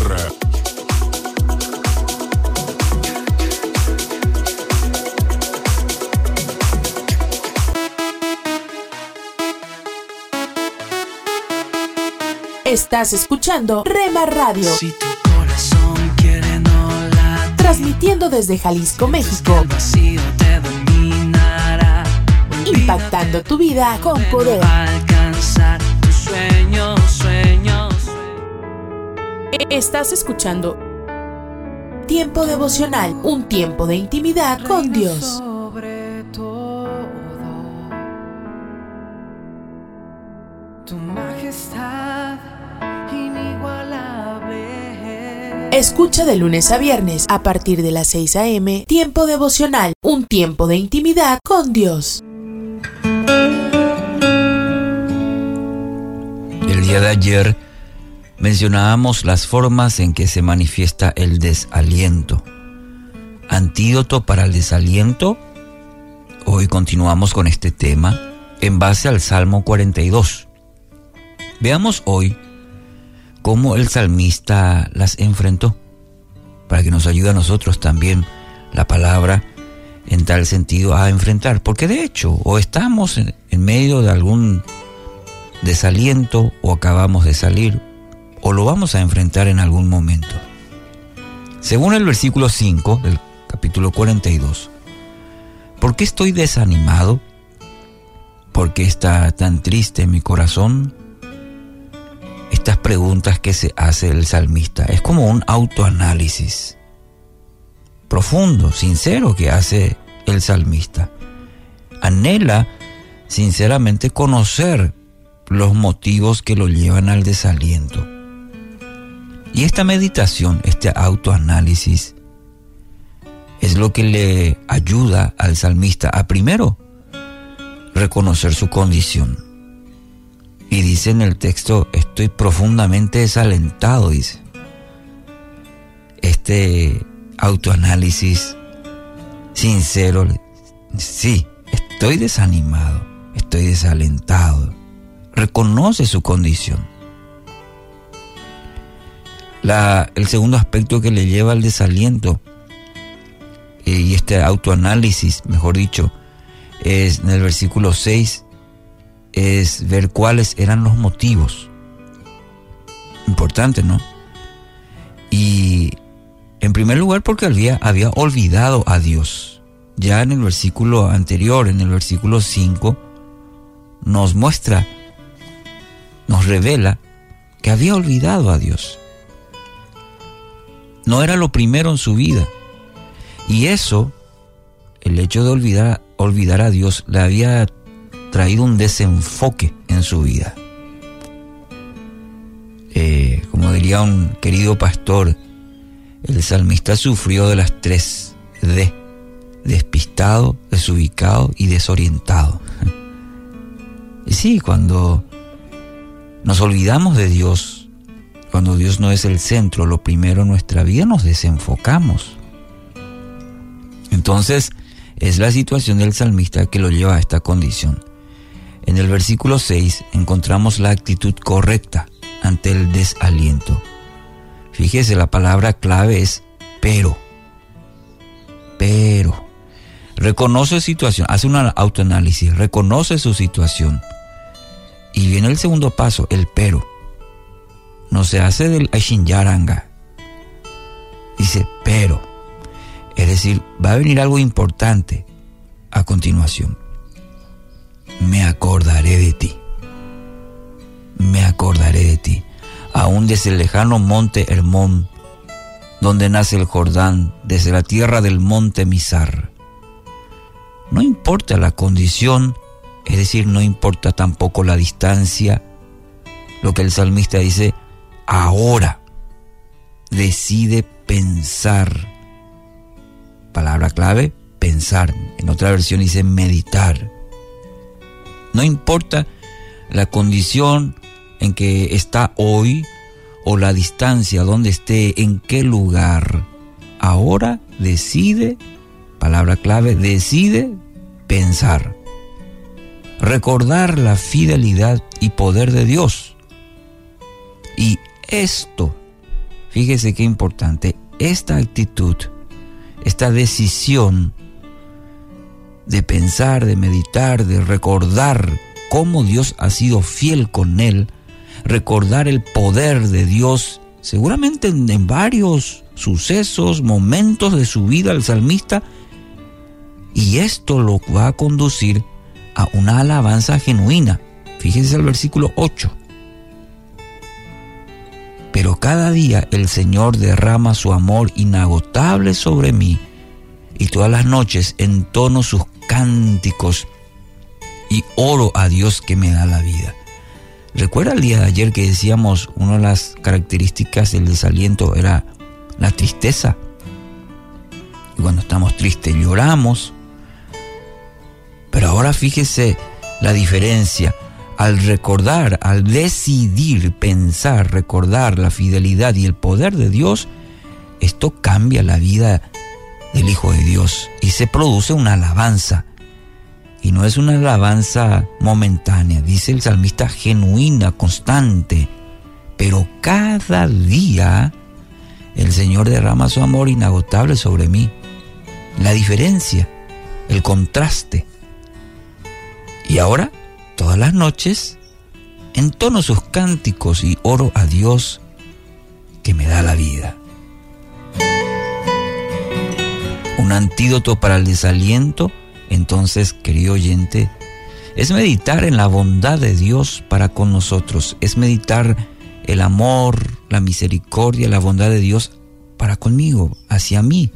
Estás escuchando Rema Radio. Transmitiendo desde Jalisco, México. Impactando tu vida con poder. Alcanzar tus sueños, sueños. Estás escuchando Tiempo devocional, un tiempo de intimidad con Dios. Escucha de lunes a viernes a partir de las 6 a.m. Tiempo devocional, un tiempo de intimidad con Dios. El día de ayer mencionábamos las formas en que se manifiesta el desaliento. Antídoto para el desaliento. Hoy continuamos con este tema en base al Salmo 42. Veamos hoy cómo el salmista las enfrentó, para que nos ayude a nosotros también la palabra en tal sentido a enfrentar, porque de hecho o estamos en, medio de algún desaliento o acabamos de salir o lo vamos a enfrentar en algún momento. Según el versículo 5 del capítulo 42, ¿por qué estoy desanimado? ¿Por qué está tan triste mi corazón? Estas preguntas que se hace el salmista es como un autoanálisis profundo, sincero que hace el salmista. Anhela sinceramente conocer los motivos que lo llevan al desaliento. Y esta meditación, este autoanálisis, es lo que le ayuda al salmista a primero reconocer su condición. Y dice en el texto, estoy profundamente desalentado, dice. Este autoanálisis sincero, sí, estoy desanimado, estoy desalentado. Reconoce su condición el segundo aspecto que le lleva al desaliento eh, y este autoanálisis, mejor dicho, es en el versículo 6, es ver cuáles eran los motivos. Importante, ¿no? Y en primer lugar porque había, había olvidado a Dios. Ya en el versículo anterior, en el versículo 5, nos muestra, nos revela que había olvidado a Dios. No era lo primero en su vida. Y eso, el hecho de olvidar, olvidar a Dios, le había traído un desenfoque en su vida. Eh, como diría un querido pastor, el salmista sufrió de las tres D, despistado, desubicado y desorientado. <laughs> Y sí, cuando nos olvidamos de Dios, cuando Dios no es el centro, lo primero en nuestra vida, nos desenfocamos. Entonces, es la situación del salmista que lo lleva a esta condición. En el versículo 6 encontramos la actitud correcta ante el desaliento. Fíjese, la palabra clave es pero. Pero. Reconoce situación, hace un autoanálisis, reconoce su situación. Y viene el segundo paso, el pero no se hace del Yaranga. Dice, pero, es decir, va a venir algo importante a continuación. Me acordaré de ti. Me acordaré de ti. Aún desde el lejano monte Hermón, donde nace el Jordán, desde la tierra del monte Mizar. No importa la condición, es decir, no importa tampoco la distancia. Lo que el salmista dice, ahora decide pensar. Palabra clave, pensar. En otra versión dice meditar. No importa la condición en que está hoy o la distancia donde esté, en qué lugar. Ahora decide, palabra clave, decide pensar. Recordar la fidelidad y poder de Dios. Y esto, fíjese qué importante, esta actitud, esta decisión de pensar, de meditar, de recordar cómo Dios ha sido fiel con él, recordar el poder de Dios, seguramente en, varios sucesos, momentos de su vida el salmista, y esto lo va a conducir a una alabanza genuina. Fíjense el versículo 8. Pero cada día el Señor derrama su amor inagotable sobre mí y todas las noches entono sus cánticos y oro a Dios que me da la vida. Recuerda el día de ayer que decíamos una de las características del desaliento era la tristeza. Y cuando estamos tristes lloramos. Pero ahora fíjese la diferencia. Al recordar, al decidir, pensar, recordar la fidelidad y el poder de Dios, esto cambia la vida del Hijo de Dios y se produce una alabanza. Y no es una alabanza momentánea, dice el salmista, genuina, constante. Pero cada día el Señor derrama su amor inagotable sobre mí. La diferencia, el contraste. Y ahora, todas las noches, entono sus cánticos y oro a Dios que me da la vida. Un antídoto para el desaliento, entonces, querido oyente, es meditar en la bondad de Dios para con nosotros, es meditar el amor, la misericordia, la bondad de Dios para conmigo, hacia mí.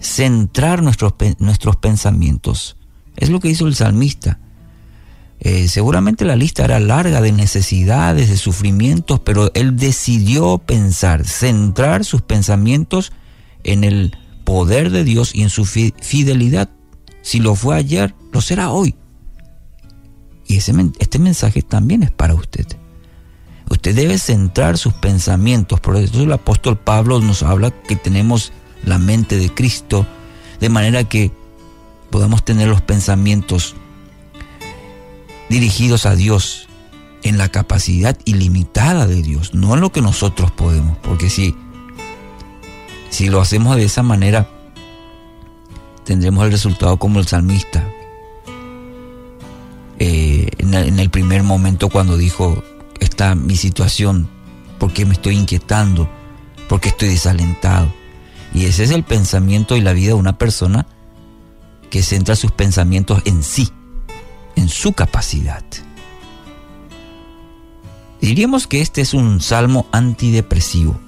Centrar nuestros, nuestros pensamientos. Es lo que hizo el salmista. Eh, seguramente la lista era larga de necesidades, de sufrimientos, pero él decidió pensar, centrar sus pensamientos en el poder de Dios y en su fidelidad. Si lo fue ayer, lo será hoy. Y ese, este mensaje también es para usted. Usted debe centrar sus pensamientos. Por eso el apóstol Pablo nos habla que tenemos la mente de Cristo, de manera que podamos tener los pensamientos dirigidos a Dios en la capacidad ilimitada de Dios, no en lo que nosotros podemos. Porque si si lo hacemos de esa manera, tendremos el resultado como el salmista. Eh, en, el, primer momento cuando dijo, está mi situación, ¿por qué me estoy inquietando? ¿Por qué estoy desalentado? Y ese es el pensamiento y la vida de una persona que centra sus pensamientos en sí, en su capacidad. Diríamos que este es un salmo antidepresivo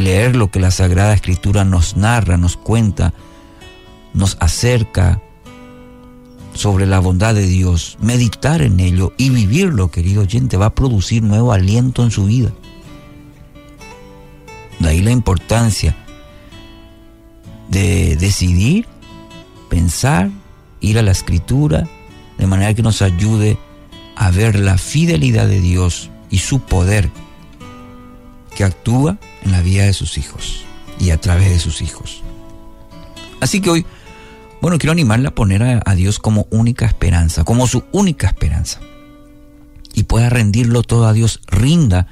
leer lo que la Sagrada Escritura nos narra, nos cuenta, nos acerca sobre la bondad de Dios, meditar en ello y vivirlo, querido oyente, va a producir nuevo aliento en su vida. De ahí la importancia de decidir, pensar, ir a la escritura, de manera que nos ayude a ver la fidelidad de Dios y su poder que actúa en la vida de sus hijos y a través de sus hijos. Así que hoy, bueno, quiero animarle a poner a, Dios como única esperanza, como su única esperanza. Y pueda rendirlo todo a Dios, rinda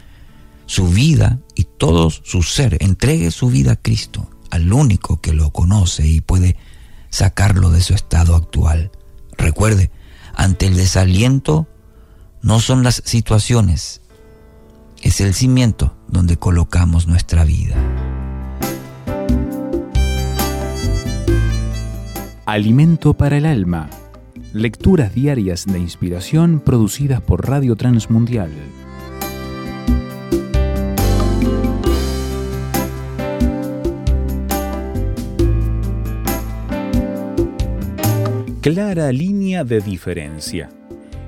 su vida y todo su ser, entregue su vida a Cristo, al único que lo conoce y puede sacarlo de su estado actual. Recuerde, ante el desaliento no son las situaciones, es el cimiento donde colocamos nuestra vida. Alimento para el alma. Lecturas diarias de inspiración producidas por Radio Transmundial. Clara línea de diferencia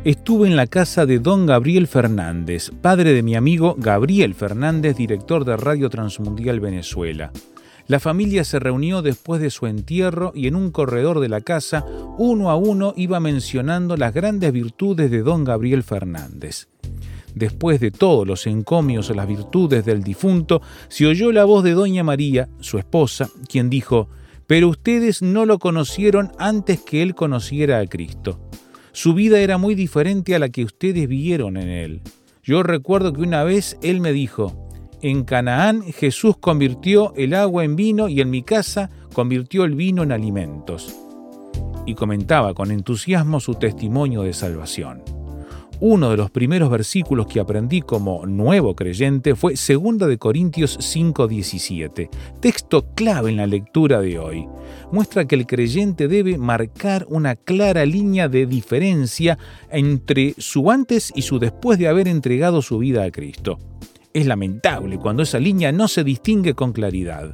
estuve en la casa de don Gabriel Fernández, padre de mi amigo Gabriel Fernández, director de Radio Transmundial Venezuela. La familia se reunió después de su entierro y en un corredor de la casa, uno a uno iba mencionando las grandes virtudes de don Gabriel Fernández. Después de todos los encomios a las virtudes del difunto, se oyó la voz de doña María, su esposa, quien dijo, Pero ustedes no lo conocieron antes que él conociera a Cristo. Su vida era muy diferente a la que ustedes vieron en él. Yo recuerdo que una vez él me dijo, en Canaán Jesús convirtió el agua en vino y en mi casa convirtió el vino en alimentos. Y comentaba con entusiasmo su testimonio de salvación. Uno de los primeros versículos que aprendí como nuevo creyente fue 2 de Corintios 5:17, texto clave en la lectura de hoy. Muestra que el creyente debe marcar una clara línea de diferencia entre su antes y su después de haber entregado su vida a Cristo. Es lamentable cuando esa línea no se distingue con claridad.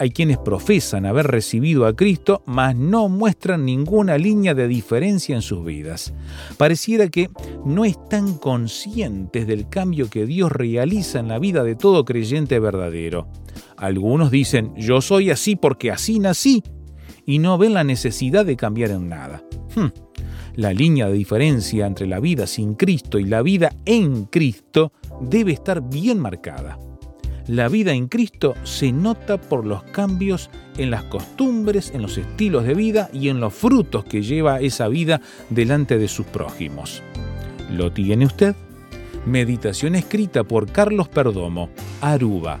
Hay quienes profesan haber recibido a Cristo, mas no muestran ninguna línea de diferencia en sus vidas. Pareciera que no están conscientes del cambio que Dios realiza en la vida de todo creyente verdadero. Algunos dicen, yo soy así porque así nací, y no ven la necesidad de cambiar en nada. Hmm. La línea de diferencia entre la vida sin Cristo y la vida en Cristo debe estar bien marcada. La vida en Cristo se nota por los cambios en las costumbres, en los estilos de vida y en los frutos que lleva esa vida delante de sus prójimos. ¿Lo tiene usted? Meditación escrita por Carlos Perdomo, Aruba,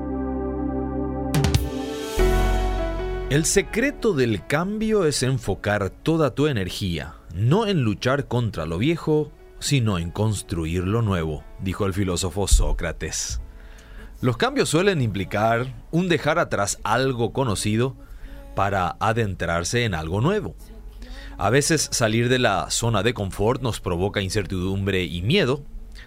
El secreto del cambio es enfocar toda tu energía, no en luchar contra lo viejo, sino en construir lo nuevo, dijo el filósofo Sócrates. Los cambios suelen implicar un dejar atrás algo conocido para adentrarse en algo nuevo. A veces salir de la zona de confort nos provoca incertidumbre y miedo,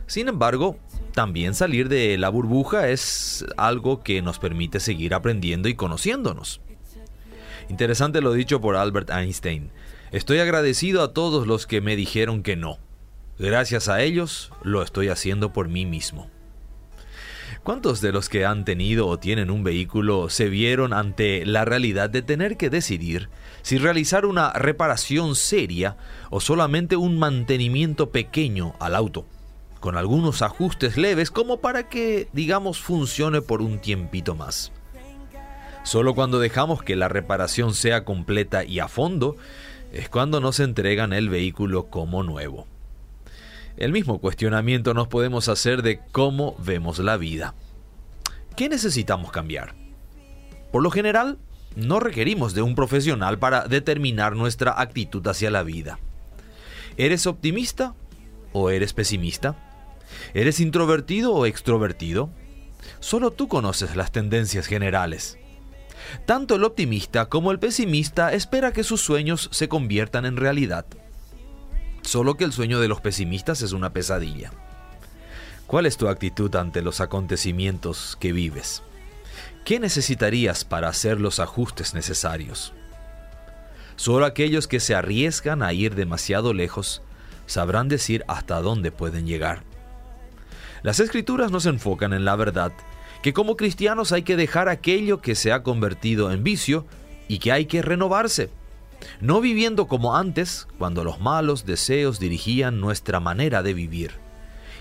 sin embargo, también salir de la burbuja es algo que nos permite seguir aprendiendo y conociéndonos. Interesante lo dicho por Albert Einstein. Estoy agradecido a todos los que me dijeron que no. Gracias a ellos lo estoy haciendo por mí mismo. ¿Cuántos de los que han tenido o tienen un vehículo se vieron ante la realidad de tener que decidir si realizar una reparación seria o solamente un mantenimiento pequeño al auto, con algunos ajustes leves como para que, digamos, funcione por un tiempito más? Solo cuando dejamos que la reparación sea completa y a fondo, es cuando nos entregan el vehículo como nuevo. El mismo cuestionamiento nos podemos hacer de cómo vemos la vida. ¿Qué necesitamos cambiar? Por lo general, no requerimos de un profesional para determinar nuestra actitud hacia la vida. ¿Eres optimista o eres pesimista? ¿Eres introvertido o extrovertido? Solo tú conoces las tendencias generales. Tanto el optimista como el pesimista espera que sus sueños se conviertan en realidad. Solo que el sueño de los pesimistas es una pesadilla. ¿Cuál es tu actitud ante los acontecimientos que vives? ¿Qué necesitarías para hacer los ajustes necesarios? Solo aquellos que se arriesgan a ir demasiado lejos sabrán decir hasta dónde pueden llegar. Las escrituras nos enfocan en la verdad que como cristianos hay que dejar aquello que se ha convertido en vicio y que hay que renovarse. No viviendo como antes, cuando los malos deseos dirigían nuestra manera de vivir.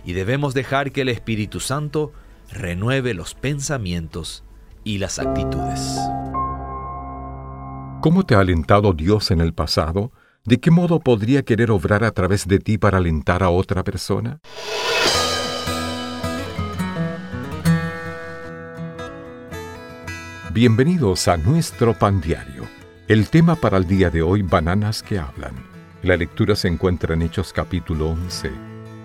Y debemos dejar que el Espíritu Santo renueve los pensamientos y las actitudes. ¿Cómo te ha alentado Dios en el pasado? ¿De qué modo podría querer obrar a través de ti para alentar a otra persona? Bienvenidos a nuestro pan diario. El tema para el día de hoy, bananas que hablan. La lectura se encuentra en Hechos capítulo 11.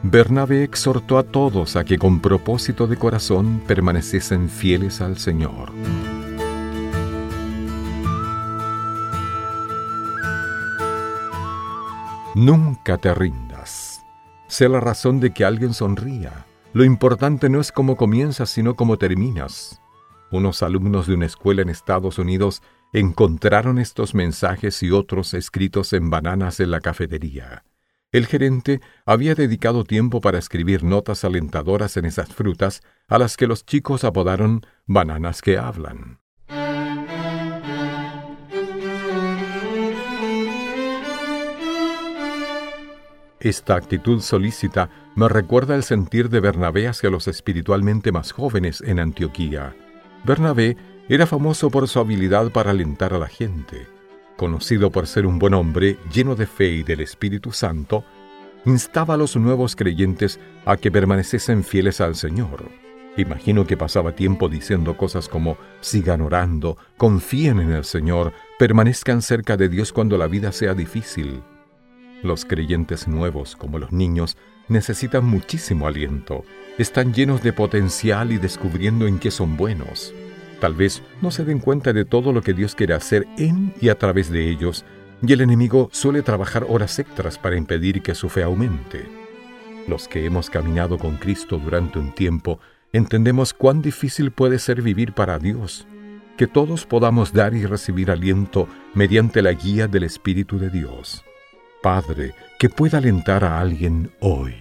Bernabé exhortó a todos a que con propósito de corazón permaneciesen fieles al Señor. Nunca te rindas. Sé la razón de que alguien sonría. Lo importante no es cómo comienzas, sino cómo terminas. Unos alumnos de una escuela en Estados Unidos encontraron estos mensajes y otros escritos en bananas en la cafetería. El gerente había dedicado tiempo para escribir notas alentadoras en esas frutas a las que los chicos apodaron bananas que hablan. Esta actitud solícita me recuerda el sentir de Bernabé hacia los espiritualmente más jóvenes en Antioquía. Bernabé era famoso por su habilidad para alentar a la gente. Conocido por ser un buen hombre lleno de fe y del Espíritu Santo, instaba a los nuevos creyentes a que permaneciesen fieles al Señor. Imagino que pasaba tiempo diciendo cosas como sigan orando, confíen en el Señor, permanezcan cerca de Dios cuando la vida sea difícil. Los creyentes nuevos, como los niños, necesitan muchísimo aliento. Están llenos de potencial y descubriendo en qué son buenos. Tal vez no se den cuenta de todo lo que Dios quiere hacer en y a través de ellos, y el enemigo suele trabajar horas extras para impedir que su fe aumente. Los que hemos caminado con Cristo durante un tiempo, entendemos cuán difícil puede ser vivir para Dios, que todos podamos dar y recibir aliento mediante la guía del Espíritu de Dios. Padre que pueda alentar a alguien hoy.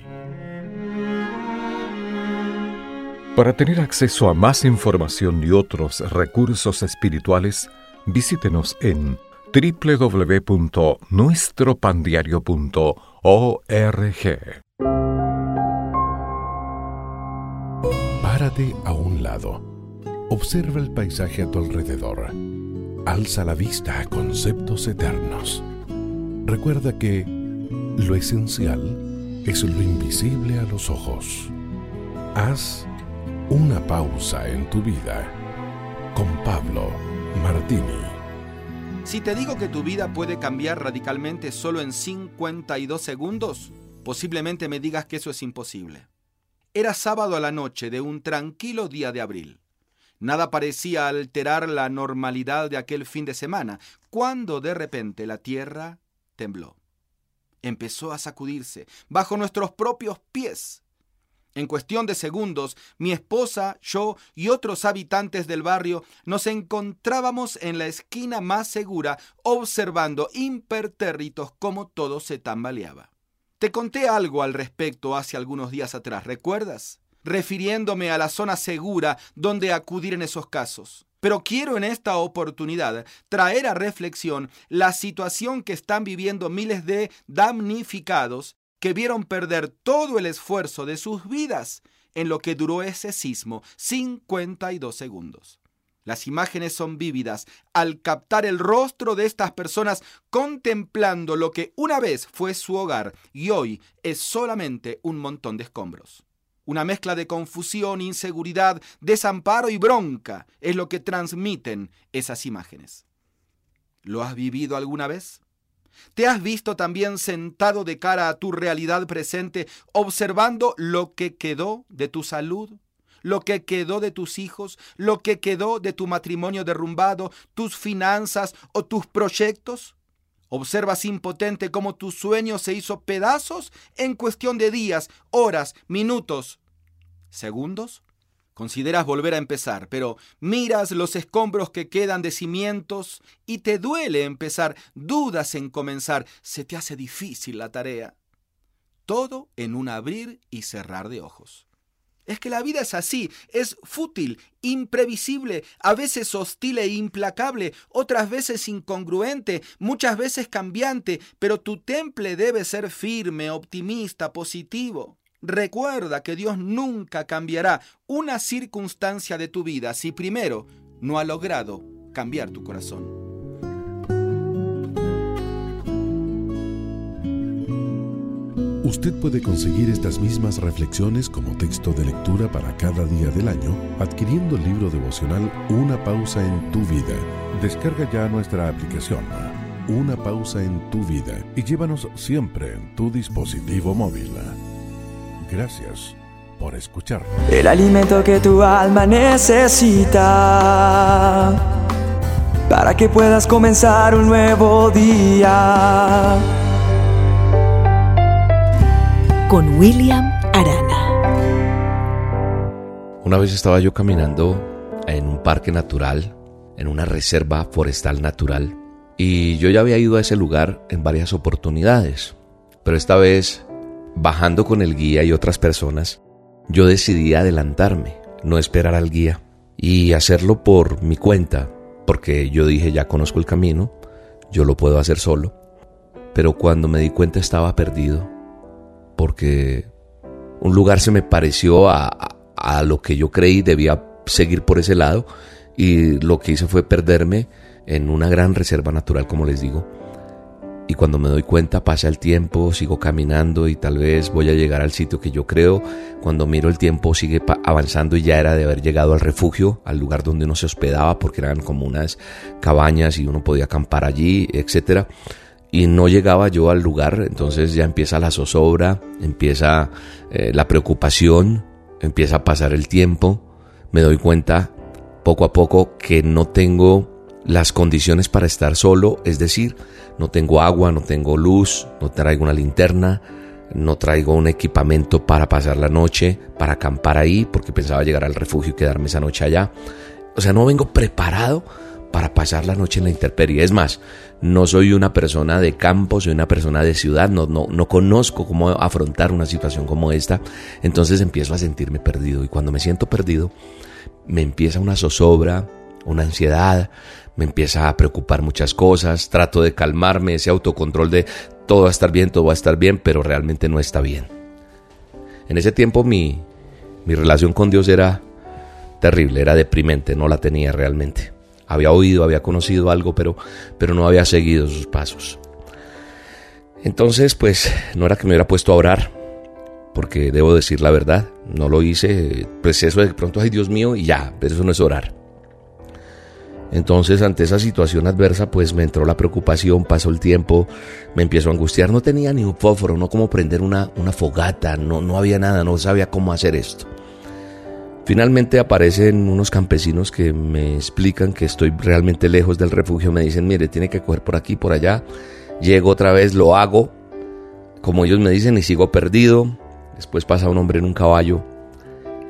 Para tener acceso a más información y otros recursos espirituales, visítenos en www.nuestropandiario.org. Párate a un lado. Observa el paisaje a tu alrededor. Alza la vista a conceptos eternos. Recuerda que lo esencial es lo invisible a los ojos. Haz una pausa en tu vida con Pablo Martini. Si te digo que tu vida puede cambiar radicalmente solo en 52 segundos, posiblemente me digas que eso es imposible. Era sábado a la noche de un tranquilo día de abril. Nada parecía alterar la normalidad de aquel fin de semana, cuando de repente la tierra tembló. Empezó a sacudirse bajo nuestros propios pies. En cuestión de segundos, mi esposa, yo y otros habitantes del barrio nos encontrábamos en la esquina más segura, observando impertérritos cómo todo se tambaleaba. Te conté algo al respecto hace algunos días atrás, ¿recuerdas? Refiriéndome a la zona segura donde acudir en esos casos. Pero quiero en esta oportunidad traer a reflexión la situación que están viviendo miles de damnificados que vieron perder todo el esfuerzo de sus vidas en lo que duró ese sismo, 52 segundos. Las imágenes son vívidas al captar el rostro de estas personas contemplando lo que una vez fue su hogar y hoy es solamente un montón de escombros. Una mezcla de confusión, inseguridad, desamparo y bronca es lo que transmiten esas imágenes. ¿Lo has vivido alguna vez? ¿Te has visto también sentado de cara a tu realidad presente, observando lo que quedó de tu salud, lo que quedó de tus hijos, lo que quedó de tu matrimonio derrumbado, tus finanzas o tus proyectos? Observas impotente cómo tu sueño se hizo pedazos en cuestión de días, horas, minutos, segundos. Consideras volver a empezar, pero miras los escombros que quedan de cimientos y te duele empezar, dudas en comenzar, se te hace difícil la tarea. Todo en un abrir y cerrar de ojos. Es que la vida es así, es fútil, imprevisible, a veces hostil e implacable, otras veces incongruente, muchas veces cambiante, pero tu temple debe ser firme, optimista, positivo. Recuerda que Dios nunca cambiará una circunstancia de tu vida si primero no ha logrado cambiar tu corazón. Usted puede conseguir estas mismas reflexiones como texto de lectura para cada día del año adquiriendo el libro devocional Una pausa en tu vida. Descarga ya nuestra aplicación Una pausa en tu vida y llévanos siempre en tu dispositivo móvil. Gracias por escuchar. El alimento que tu alma necesita para que puedas comenzar un nuevo día con William Arana. Una vez estaba yo caminando en un parque natural en una reserva forestal natural. Y yo ya había ido a ese lugar en varias oportunidades, pero esta vez, bajando con el guía y otras personas, yo decidí adelantarme, no esperar al guía y hacerlo por mi cuenta, porque yo dije ya conozco el camino, yo lo puedo hacer solo. Pero cuando me di cuenta estaba perdido, porque un lugar se me pareció a, a lo que yo creí debía seguir por ese lado y lo que hice fue perderme en una gran reserva natural, como les digo. Y cuando me doy cuenta pasa el tiempo, sigo caminando y tal vez voy a llegar al sitio que yo creo. Cuando miro el tiempo sigue avanzando y ya era de haber llegado al refugio, al lugar donde uno se hospedaba, porque eran como unas cabañas y uno podía acampar allí, etcétera. Y no llegaba yo al lugar, entonces ya empieza la zozobra, empieza eh, la preocupación, empieza a pasar el tiempo. Me doy cuenta poco a poco que no tengo las condiciones para estar solo, es decir, no tengo agua, no tengo luz, no traigo una linterna, no traigo un equipamiento para pasar la noche, para acampar ahí, porque pensaba llegar al refugio y quedarme esa noche allá. O sea, no vengo preparado para pasar la noche en la intemperie. Es más, no soy una persona de campo, soy una persona de ciudad, no, no, no conozco cómo afrontar una situación como esta. Entonces empiezo a sentirme perdido y cuando me siento perdido, me empieza una zozobra, una ansiedad, me empieza a preocupar muchas cosas, trato de calmarme, ese autocontrol de todo va a estar bien, todo va a estar bien, pero realmente no está bien. En ese tiempo mi, mi relación con Dios era terrible, era deprimente, no la tenía realmente. Había oído, había conocido algo, pero, pero no había seguido sus pasos. Entonces, pues no era que me hubiera puesto a orar, porque debo decir la verdad, no lo hice, pues eso de pronto, ay Dios mío, y ya, pero eso no es orar. Entonces, ante esa situación adversa, pues me entró la preocupación, pasó el tiempo, me empiezo a angustiar. No tenía ni un fósforo, no cómo prender una, una fogata, no, no había nada, no sabía cómo hacer esto. Finalmente aparecen unos campesinos que me explican que estoy realmente lejos del refugio. Me dicen, mire, tiene que coger por aquí, por allá. Llego otra vez, lo hago, como ellos me dicen, y sigo perdido. Después pasa un hombre en un caballo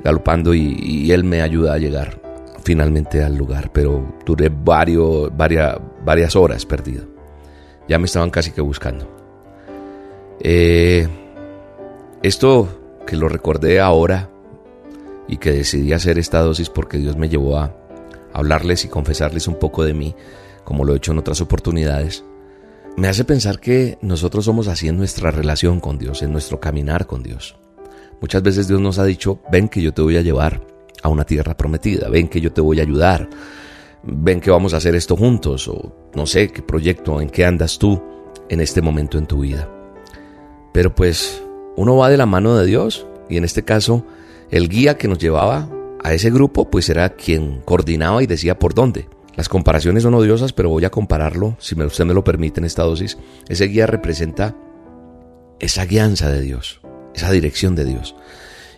galopando y, él me ayuda a llegar finalmente al lugar, pero duré varios, varias, varias horas perdido. Ya me estaban casi que buscando. Eh, esto que lo recordé ahora y que decidí hacer esta dosis porque Dios me llevó a hablarles y confesarles un poco de mí, como lo he hecho en otras oportunidades, me hace pensar que nosotros somos así en nuestra relación con Dios, en nuestro caminar con Dios. Muchas veces Dios nos ha dicho, ven que yo te voy a llevar a una tierra prometida, ven que yo te voy a ayudar, ven que vamos a hacer esto juntos, o no sé qué proyecto, en qué andas tú en este momento en tu vida. Pero pues uno va de la mano de Dios y en este caso el guía que nos llevaba a ese grupo pues era quien coordinaba y decía por dónde. Las comparaciones son odiosas, pero voy a compararlo, si usted me lo permite en esta dosis. Ese guía representa esa guianza de Dios, esa dirección de Dios.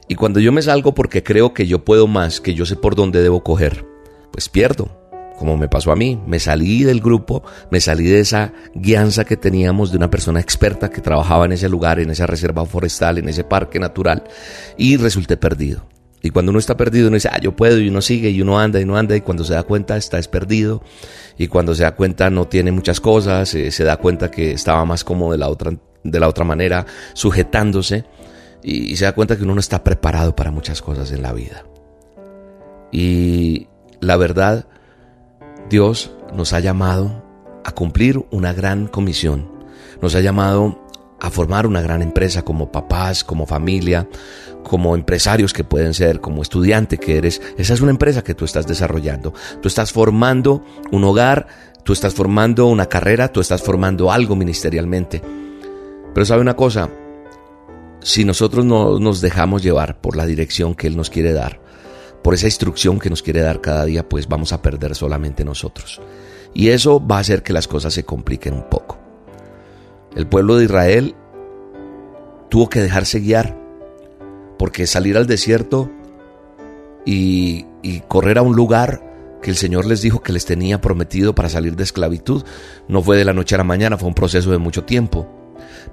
Y cuando yo me salgo porque creo que yo puedo más, que yo sé por dónde debo coger, pues pierdo, como me pasó a mí. Me salí del grupo, me salí de esa guianza que teníamos de una persona experta que trabajaba en ese lugar, en esa reserva forestal, en ese parque natural, y resulté perdido. Y cuando uno está perdido, uno dice, ah, yo puedo, y uno sigue, y uno anda, y uno anda, y cuando se da cuenta está es perdido, y cuando se da cuenta no tiene muchas cosas, eh, se da cuenta que estaba más como de la otra, de la otra manera, sujetándose, y, se da cuenta que uno no está preparado para muchas cosas en la vida. Y la verdad, Dios nos ha llamado a cumplir una gran comisión. Nos ha llamado a formar una gran empresa como papás, como familia, como empresarios que pueden ser, como estudiante que eres. Esa es una empresa que tú estás desarrollando. Tú estás formando un hogar, tú estás formando una carrera, tú estás formando algo ministerialmente. Pero sabe una cosa, si nosotros no nos dejamos llevar por la dirección que Él nos quiere dar, por esa instrucción que nos quiere dar cada día, pues vamos a perder solamente nosotros. Y eso va a hacer que las cosas se compliquen un poco. El pueblo de Israel tuvo que dejarse guiar, porque salir al desierto y, y correr a un lugar que el Señor les dijo que les tenía prometido para salir de esclavitud, no fue de la noche a la mañana, fue un proceso de mucho tiempo.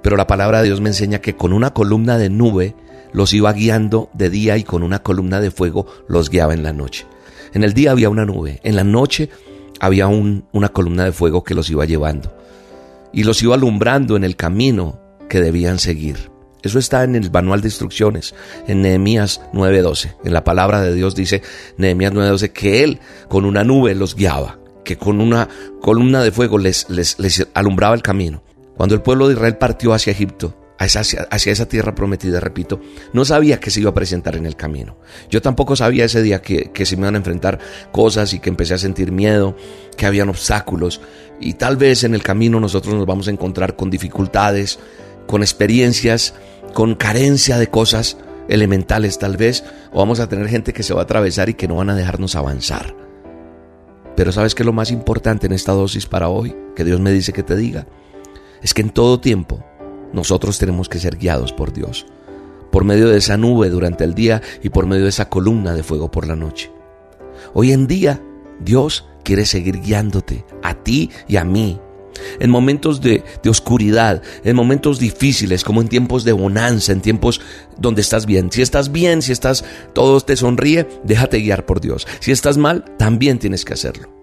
Pero la palabra de Dios me enseña que con una columna de nube los iba guiando de día y con una columna de fuego los guiaba en la noche. En el día había una nube, en la noche había una columna de fuego que los iba llevando y los iba alumbrando en el camino que debían seguir. Eso está en el manual de instrucciones, en Nehemías 9:12. En la palabra de Dios dice Nehemías 9:12 que Él con una nube los guiaba, que con una columna de fuego les, les, les alumbraba el camino. Cuando el pueblo de Israel partió hacia Egipto, hacia, esa tierra prometida, repito, no sabía que se iba a presentar en el camino. Yo tampoco sabía ese día que, que, se me iban a enfrentar cosas y que empecé a sentir miedo, que habían obstáculos y tal vez en el camino nosotros nos vamos a encontrar con dificultades, con experiencias, con carencia de cosas elementales tal vez, o vamos a tener gente que se va a atravesar y que no van a dejarnos avanzar. Pero sabes que lo más importante en esta dosis para hoy, que Dios me dice que te diga, es que en todo tiempo nosotros tenemos que ser guiados por Dios, por medio de esa nube durante el día y por medio de esa columna de fuego por la noche. Hoy en día Dios quiere seguir guiándote, a ti y a mí, en momentos de, oscuridad, en momentos difíciles, como en tiempos de bonanza, en tiempos donde estás bien. Si estás bien, si estás, todo te sonríe, déjate guiar por Dios. Si estás mal, también tienes que hacerlo.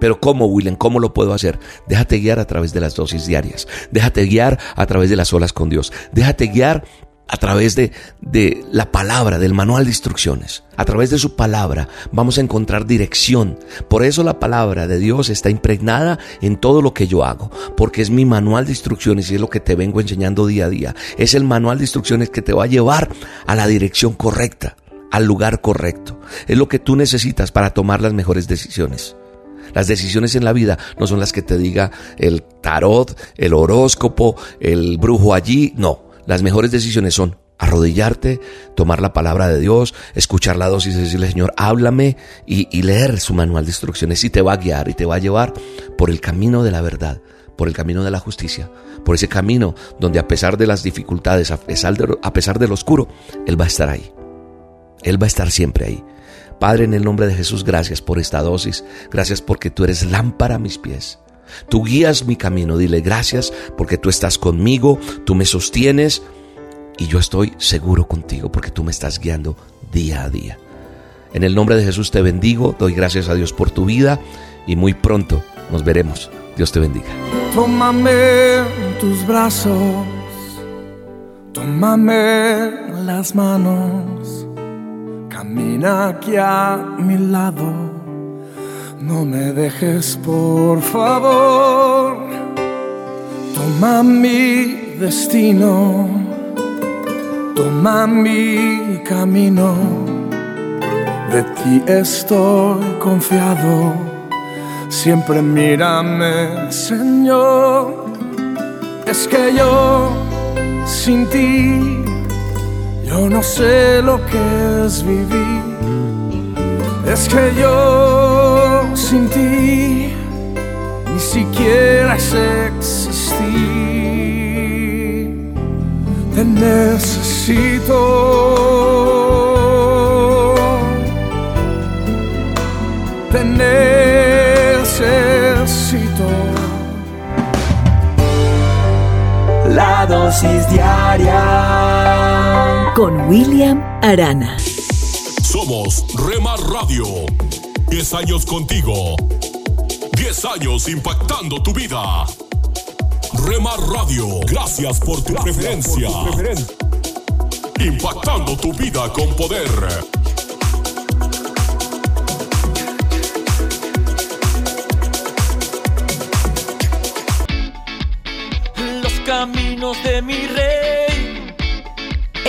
Pero ¿cómo, William? ¿Cómo lo puedo hacer? Déjate guiar a través de las dosis diarias. Déjate guiar a través de las olas con Dios. Déjate guiar a través de, de, la palabra, del manual de instrucciones. A través de su palabra vamos a encontrar dirección. Por eso la palabra de Dios está impregnada en todo lo que yo hago, porque es mi manual de instrucciones y es lo que te vengo enseñando día a día. Es el manual de instrucciones que te va a llevar a la dirección correcta, al lugar correcto. Es lo que tú necesitas para tomar las mejores decisiones. Las decisiones en la vida no son las que te diga el tarot, el horóscopo, el brujo allí, no. Las mejores decisiones son arrodillarte, tomar la palabra de Dios, escuchar la dosis y decirle, Señor, háblame y, leer su manual de instrucciones y te va a guiar y te va a llevar por el camino de la verdad, por el camino de la justicia, por ese camino donde a pesar de las dificultades, a pesar, de, a pesar del oscuro, Él va a estar ahí. Él va a estar siempre ahí. Padre, en el nombre de Jesús, gracias por esta dosis, gracias porque tú eres lámpara a mis pies Tú guías mi camino. Dile gracias porque tú estás conmigo, tú me sostienes y yo estoy seguro contigo porque tú me estás guiando día a día. En el nombre de Jesús te bendigo, doy gracias a Dios por tu vida y muy pronto nos veremos. Dios te bendiga. Tómame tus brazos, tómame las manos, camina aquí a mi lado no me dejes, por favor. Toma mi destino, toma mi camino. De ti estoy confiado. Siempre mírame, Señor. Es que yo sin ti, yo no sé lo que es vivir. Es que yo sin ti ni siquiera sé existir. Te necesito. Te necesito. La dosis diaria con William Arana. Somos Rema Radio. 10 años contigo. 10 años impactando tu vida. Rema Radio, gracias por tu, gracias preferencia. Por tu preferencia. Impactando tu vida con poder. Los caminos de mi rey.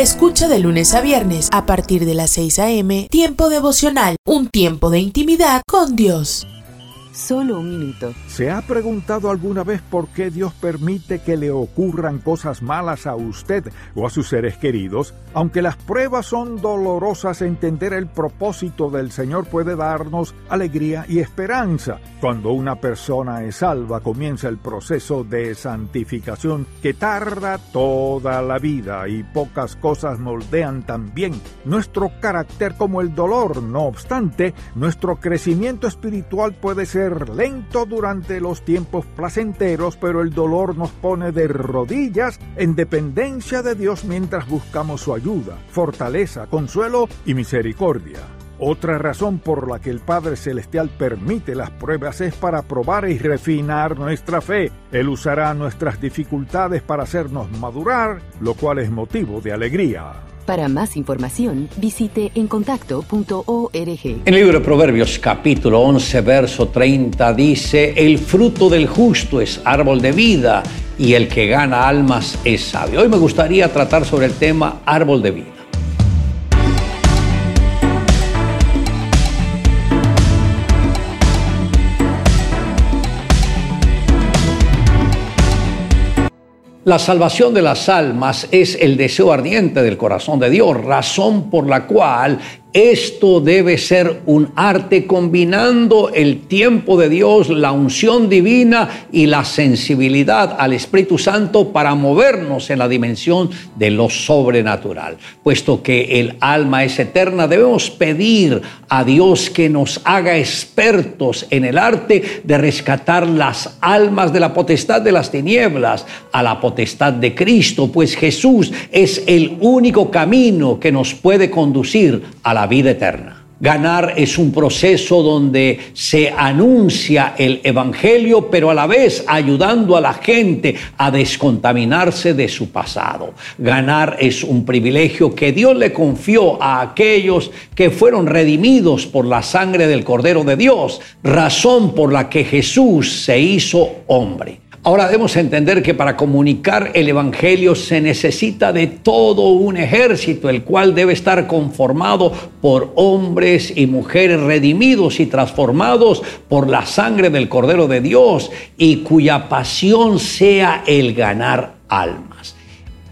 Escucha de lunes a viernes a partir de las 6 a.m. Tiempo devocional, un tiempo de intimidad con Dios. Solo un minuto. ¿Se ha preguntado alguna vez por qué Dios permite que le ocurran cosas malas a usted o a sus seres queridos? Aunque las pruebas son dolorosas, entender el propósito del Señor puede darnos alegría y esperanza. Cuando una persona es salva, comienza el proceso de santificación que tarda toda la vida y pocas cosas moldean tan bien nuestro carácter como el dolor. No obstante, nuestro crecimiento espiritual puede ser lento durante los tiempos placenteros, pero el dolor nos pone de rodillas en dependencia de Dios mientras buscamos su ayuda, fortaleza, consuelo y misericordia. Otra razón por la que el Padre Celestial permite las pruebas es para probar y refinar nuestra fe. Él usará nuestras dificultades para hacernos madurar, lo cual es motivo de alegría. Para más información, visite encontacto.org. En el libro de Proverbios capítulo 11, verso 30 dice, el fruto del justo es árbol de vida y el que gana almas es sabio. Hoy me gustaría tratar sobre el tema árbol de vida. La salvación de las almas es el deseo ardiente del corazón de Dios, razón por la cual esto debe ser un arte combinando el tiempo de Dios, la unción divina y la sensibilidad al Espíritu Santo para movernos en la dimensión de lo sobrenatural. Puesto que el alma es eterna, debemos pedir a Dios que nos haga expertos en el arte de rescatar las almas de la potestad de las tinieblas a la potestad de Cristo, pues Jesús es el único camino que nos puede conducir a la vida eterna. Ganar es un proceso donde se anuncia el Evangelio, pero a la vez ayudando a la gente a descontaminarse de su pasado. Ganar es un privilegio que Dios le confió a aquellos que fueron redimidos por la sangre del Cordero de Dios, razón por la que Jesús se hizo hombre. Ahora debemos entender que para comunicar el Evangelio se necesita de todo un ejército, el cual debe estar conformado por hombres y mujeres redimidos y transformados por la sangre del Cordero de Dios y cuya pasión sea el ganar almas.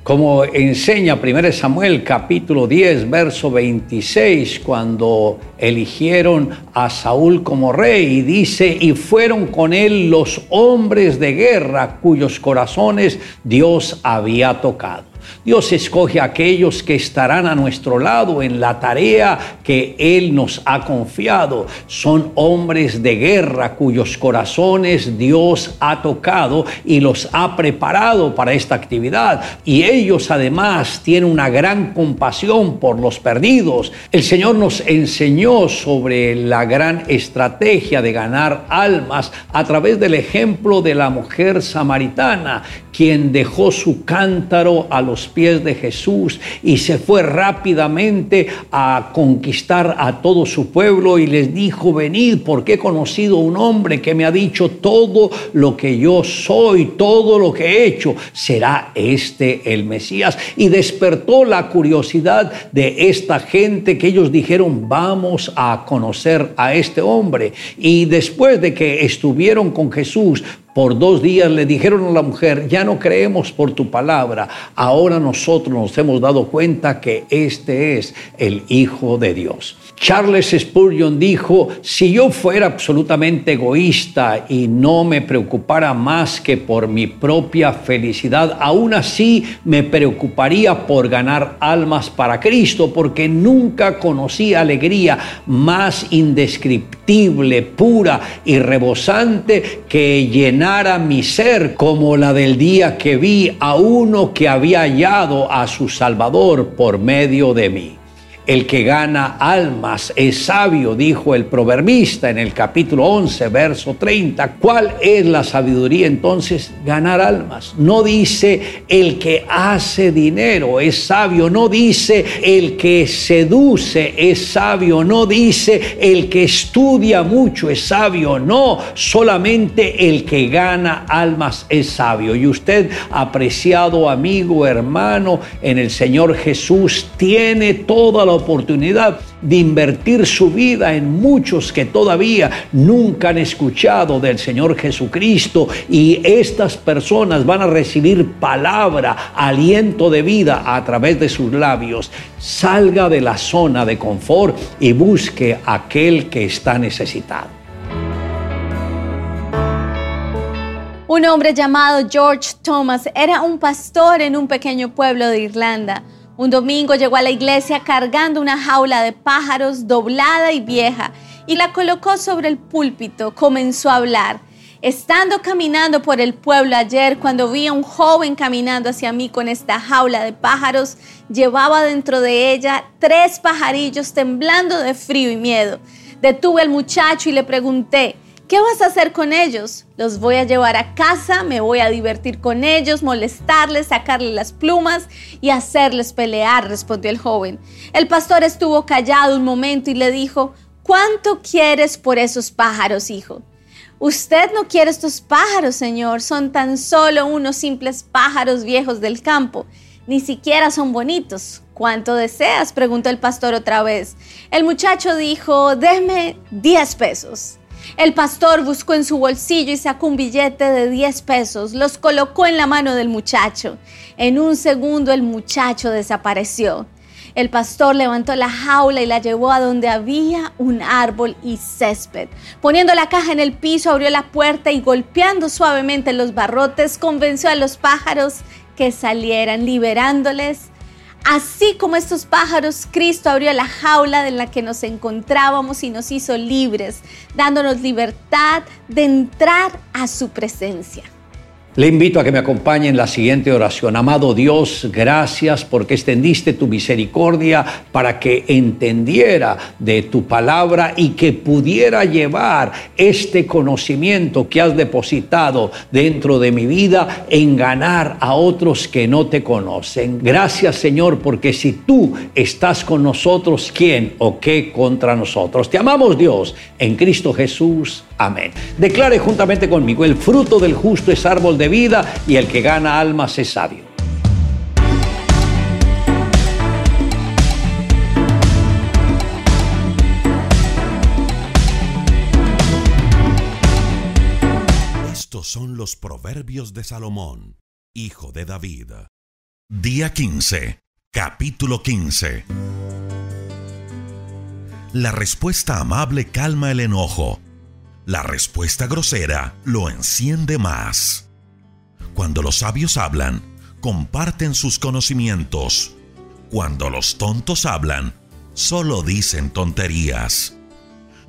Como enseña 1 Samuel capítulo 10, verso 26, cuando eligieron a Saúl como rey, y dice, y fueron con él los hombres de guerra cuyos corazones Dios había tocado. Dios escoge a aquellos que estarán a nuestro lado en la tarea que Él nos ha confiado. Son hombres de guerra cuyos corazones Dios ha tocado y los ha preparado para esta actividad. Y ellos además tienen una gran compasión por los perdidos. El Señor nos enseñó sobre la gran estrategia de ganar almas a través del ejemplo de la mujer samaritana, quien dejó su cántaro a los pies de Jesús y se fue rápidamente a conquistar a todo su pueblo y les dijo, venid porque he conocido un hombre que me ha dicho todo lo que yo soy, todo lo que he hecho, será este el Mesías. Y despertó la curiosidad de esta gente que ellos dijeron, vamos a conocer a este hombre. Y después de que estuvieron con Jesús, por dos días le dijeron a la mujer, ya no creemos por tu palabra, ahora nosotros nos hemos dado cuenta que este es el Hijo de Dios. Charles Spurgeon dijo, si yo fuera absolutamente egoísta y no me preocupara más que por mi propia felicidad, aún así me preocuparía por ganar almas para Cristo, porque nunca conocí alegría más indescriptible, pura y rebosante que llenara mi ser como la del día que vi a uno que había hallado a su Salvador por medio de mí. El que gana almas es sabio, dijo el proverbista en el capítulo 11, verso 30. ¿Cuál es la sabiduría entonces? Ganar almas. No dice el que hace dinero es sabio, no dice el que seduce es sabio, no dice el que estudia mucho es sabio, no, solamente el que gana almas es sabio. Y usted, apreciado amigo, hermano, en el Señor Jesús, tiene toda la oportunidad de invertir su vida en muchos que todavía nunca han escuchado del Señor Jesucristo y estas personas van a recibir palabra, aliento de vida a través de sus labios. Salga de la zona de confort y busque aquel que está necesitado. Un hombre llamado George Thomas era un pastor en un pequeño pueblo de Irlanda. Un domingo llegó a la iglesia cargando una jaula de pájaros doblada y vieja y la colocó sobre el púlpito. Comenzó a hablar. Estando caminando por el pueblo ayer, cuando vi a un joven caminando hacia mí con esta jaula de pájaros, llevaba dentro de ella tres pajarillos temblando de frío y miedo. Detuve al muchacho y le pregunté, ¿Qué vas a hacer con ellos? Los voy a llevar a casa, me voy a divertir con ellos, molestarles, sacarles las plumas y hacerles pelear, respondió el joven. El pastor estuvo callado un momento y le dijo, ¿cuánto quieres por esos pájaros, hijo? Usted no quiere estos pájaros, señor, son tan solo unos simples pájaros viejos del campo. Ni siquiera son bonitos. ¿Cuánto deseas? preguntó el pastor otra vez. El muchacho dijo, déme 10 pesos. El pastor buscó en su bolsillo y sacó un billete de 10 pesos, los colocó en la mano del muchacho. En un segundo el muchacho desapareció. El pastor levantó la jaula y la llevó a donde había un árbol y césped. Poniendo la caja en el piso, abrió la puerta y golpeando suavemente los barrotes, convenció a los pájaros que salieran, liberándoles Así como estos pájaros, Cristo abrió la jaula en la que nos encontrábamos y nos hizo libres, dándonos libertad de entrar a su presencia. Le invito a que me acompañe en la siguiente oración. Amado Dios, gracias porque extendiste tu misericordia para que entendiera de tu palabra y que pudiera llevar este conocimiento que has depositado dentro de mi vida en ganar a otros que no te conocen. Gracias Señor porque si tú estás con nosotros, ¿quién o qué contra nosotros? Te amamos Dios en Cristo Jesús. Amén. Declare juntamente conmigo, el fruto del justo es árbol de vida y el que gana almas es sabio. Estos son los proverbios de Salomón, hijo de David. Día 15, capítulo 15. La respuesta amable calma el enojo la respuesta grosera lo enciende más. Cuando los sabios hablan, comparten sus conocimientos. Cuando los tontos hablan, solo dicen tonterías.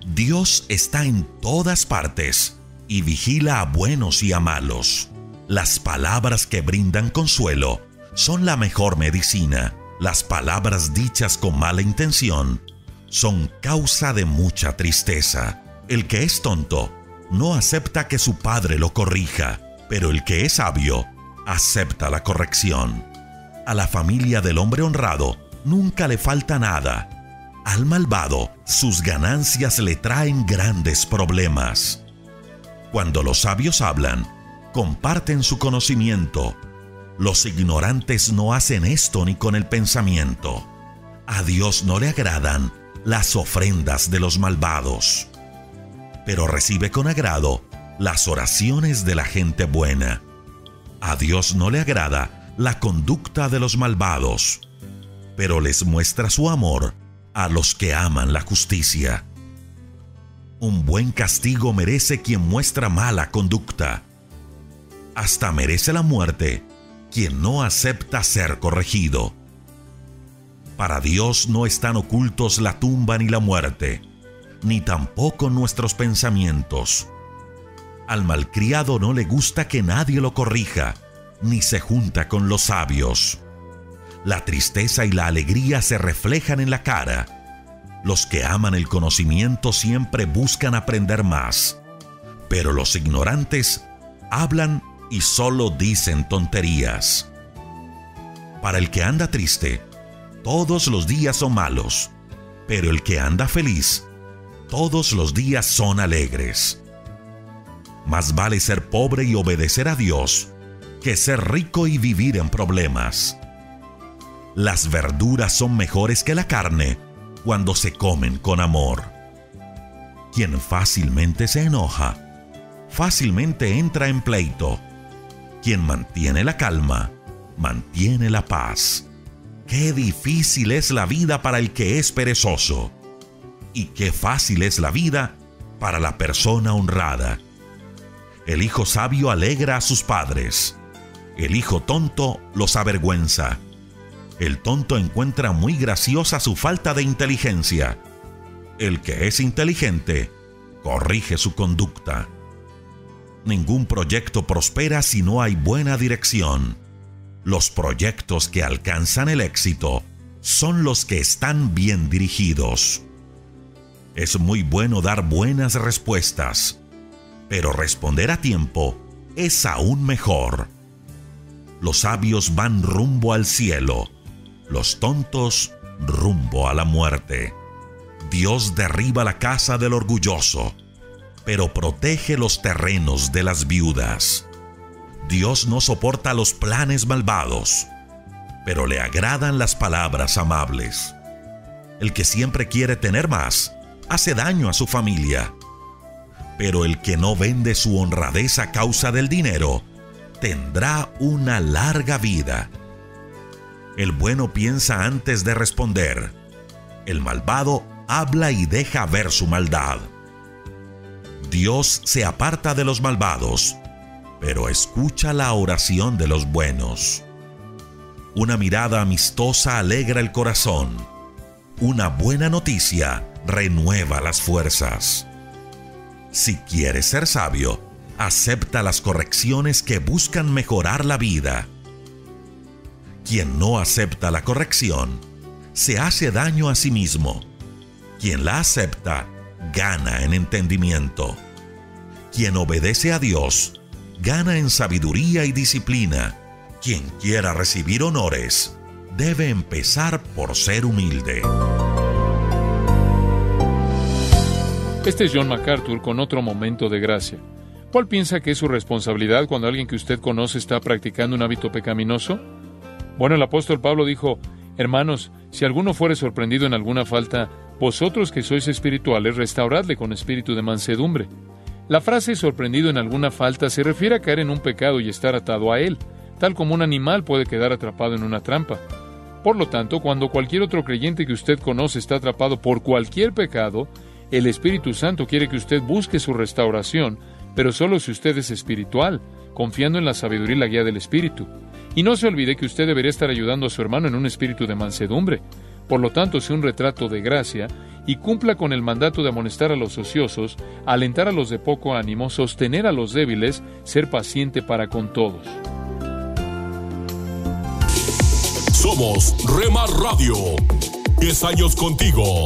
Dios está en todas partes y vigila a buenos y a malos. Las palabras que brindan consuelo son la mejor medicina. Las palabras dichas con mala intención son causa de mucha tristeza. El que es tonto no acepta que su padre lo corrija, pero el que es sabio acepta la corrección. A la familia del hombre honrado nunca le falta nada. Al malvado sus ganancias le traen grandes problemas. Cuando los sabios hablan, comparten su conocimiento. Los ignorantes no hacen esto ni con el pensamiento. A Dios no le agradan las ofrendas de los malvados pero recibe con agrado las oraciones de la gente buena. A Dios no le agrada la conducta de los malvados, pero les muestra su amor a los que aman la justicia. Un buen castigo merece quien muestra mala conducta. Hasta merece la muerte quien no acepta ser corregido. Para Dios no están ocultos la tumba ni la muerte ni tampoco nuestros pensamientos. Al malcriado no le gusta que nadie lo corrija, ni se junta con los sabios. La tristeza y la alegría se reflejan en la cara. Los que aman el conocimiento siempre buscan aprender más, pero los ignorantes hablan y solo dicen tonterías. Para el que anda triste, todos los días son malos, pero el que anda feliz, todos los días son alegres. Más vale ser pobre y obedecer a Dios que ser rico y vivir en problemas. Las verduras son mejores que la carne cuando se comen con amor. Quien fácilmente se enoja, fácilmente entra en pleito. Quien mantiene la calma, mantiene la paz. Qué difícil es la vida para el que es perezoso. Y qué fácil es la vida para la persona honrada. El hijo sabio alegra a sus padres. El hijo tonto los avergüenza. El tonto encuentra muy graciosa su falta de inteligencia. El que es inteligente corrige su conducta. Ningún proyecto prospera si no hay buena dirección. Los proyectos que alcanzan el éxito son los que están bien dirigidos. Es muy bueno dar buenas respuestas, pero responder a tiempo es aún mejor. Los sabios van rumbo al cielo, los tontos rumbo a la muerte. Dios derriba la casa del orgulloso, pero protege los terrenos de las viudas. Dios no soporta los planes malvados, pero le agradan las palabras amables. El que siempre quiere tener más, hace daño a su familia. Pero el que no vende su honradez a causa del dinero, tendrá una larga vida. El bueno piensa antes de responder. El malvado habla y deja ver su maldad. Dios se aparta de los malvados, pero escucha la oración de los buenos. Una mirada amistosa alegra el corazón. Una buena noticia renueva las fuerzas. Si quieres ser sabio, acepta las correcciones que buscan mejorar la vida. Quien no acepta la corrección, se hace daño a sí mismo. Quien la acepta, gana en entendimiento. Quien obedece a Dios, gana en sabiduría y disciplina. Quien quiera recibir honores, debe empezar por ser humilde. Este es John MacArthur con otro momento de gracia. ¿Cuál piensa que es su responsabilidad cuando alguien que usted conoce está practicando un hábito pecaminoso? Bueno, el apóstol Pablo dijo, Hermanos, si alguno fuere sorprendido en alguna falta, vosotros que sois espirituales, restauradle con espíritu de mansedumbre. La frase sorprendido en alguna falta se refiere a caer en un pecado y estar atado a él, tal como un animal puede quedar atrapado en una trampa. Por lo tanto, cuando cualquier otro creyente que usted conoce está atrapado por cualquier pecado, el Espíritu Santo quiere que usted busque su restauración, pero solo si usted es espiritual, confiando en la sabiduría y la guía del Espíritu. Y no se olvide que usted debería estar ayudando a su hermano en un espíritu de mansedumbre. Por lo tanto, sea un retrato de gracia y cumpla con el mandato de amonestar a los ociosos, alentar a los de poco ánimo, sostener a los débiles, ser paciente para con todos. Somos Rema Radio. 10 años contigo.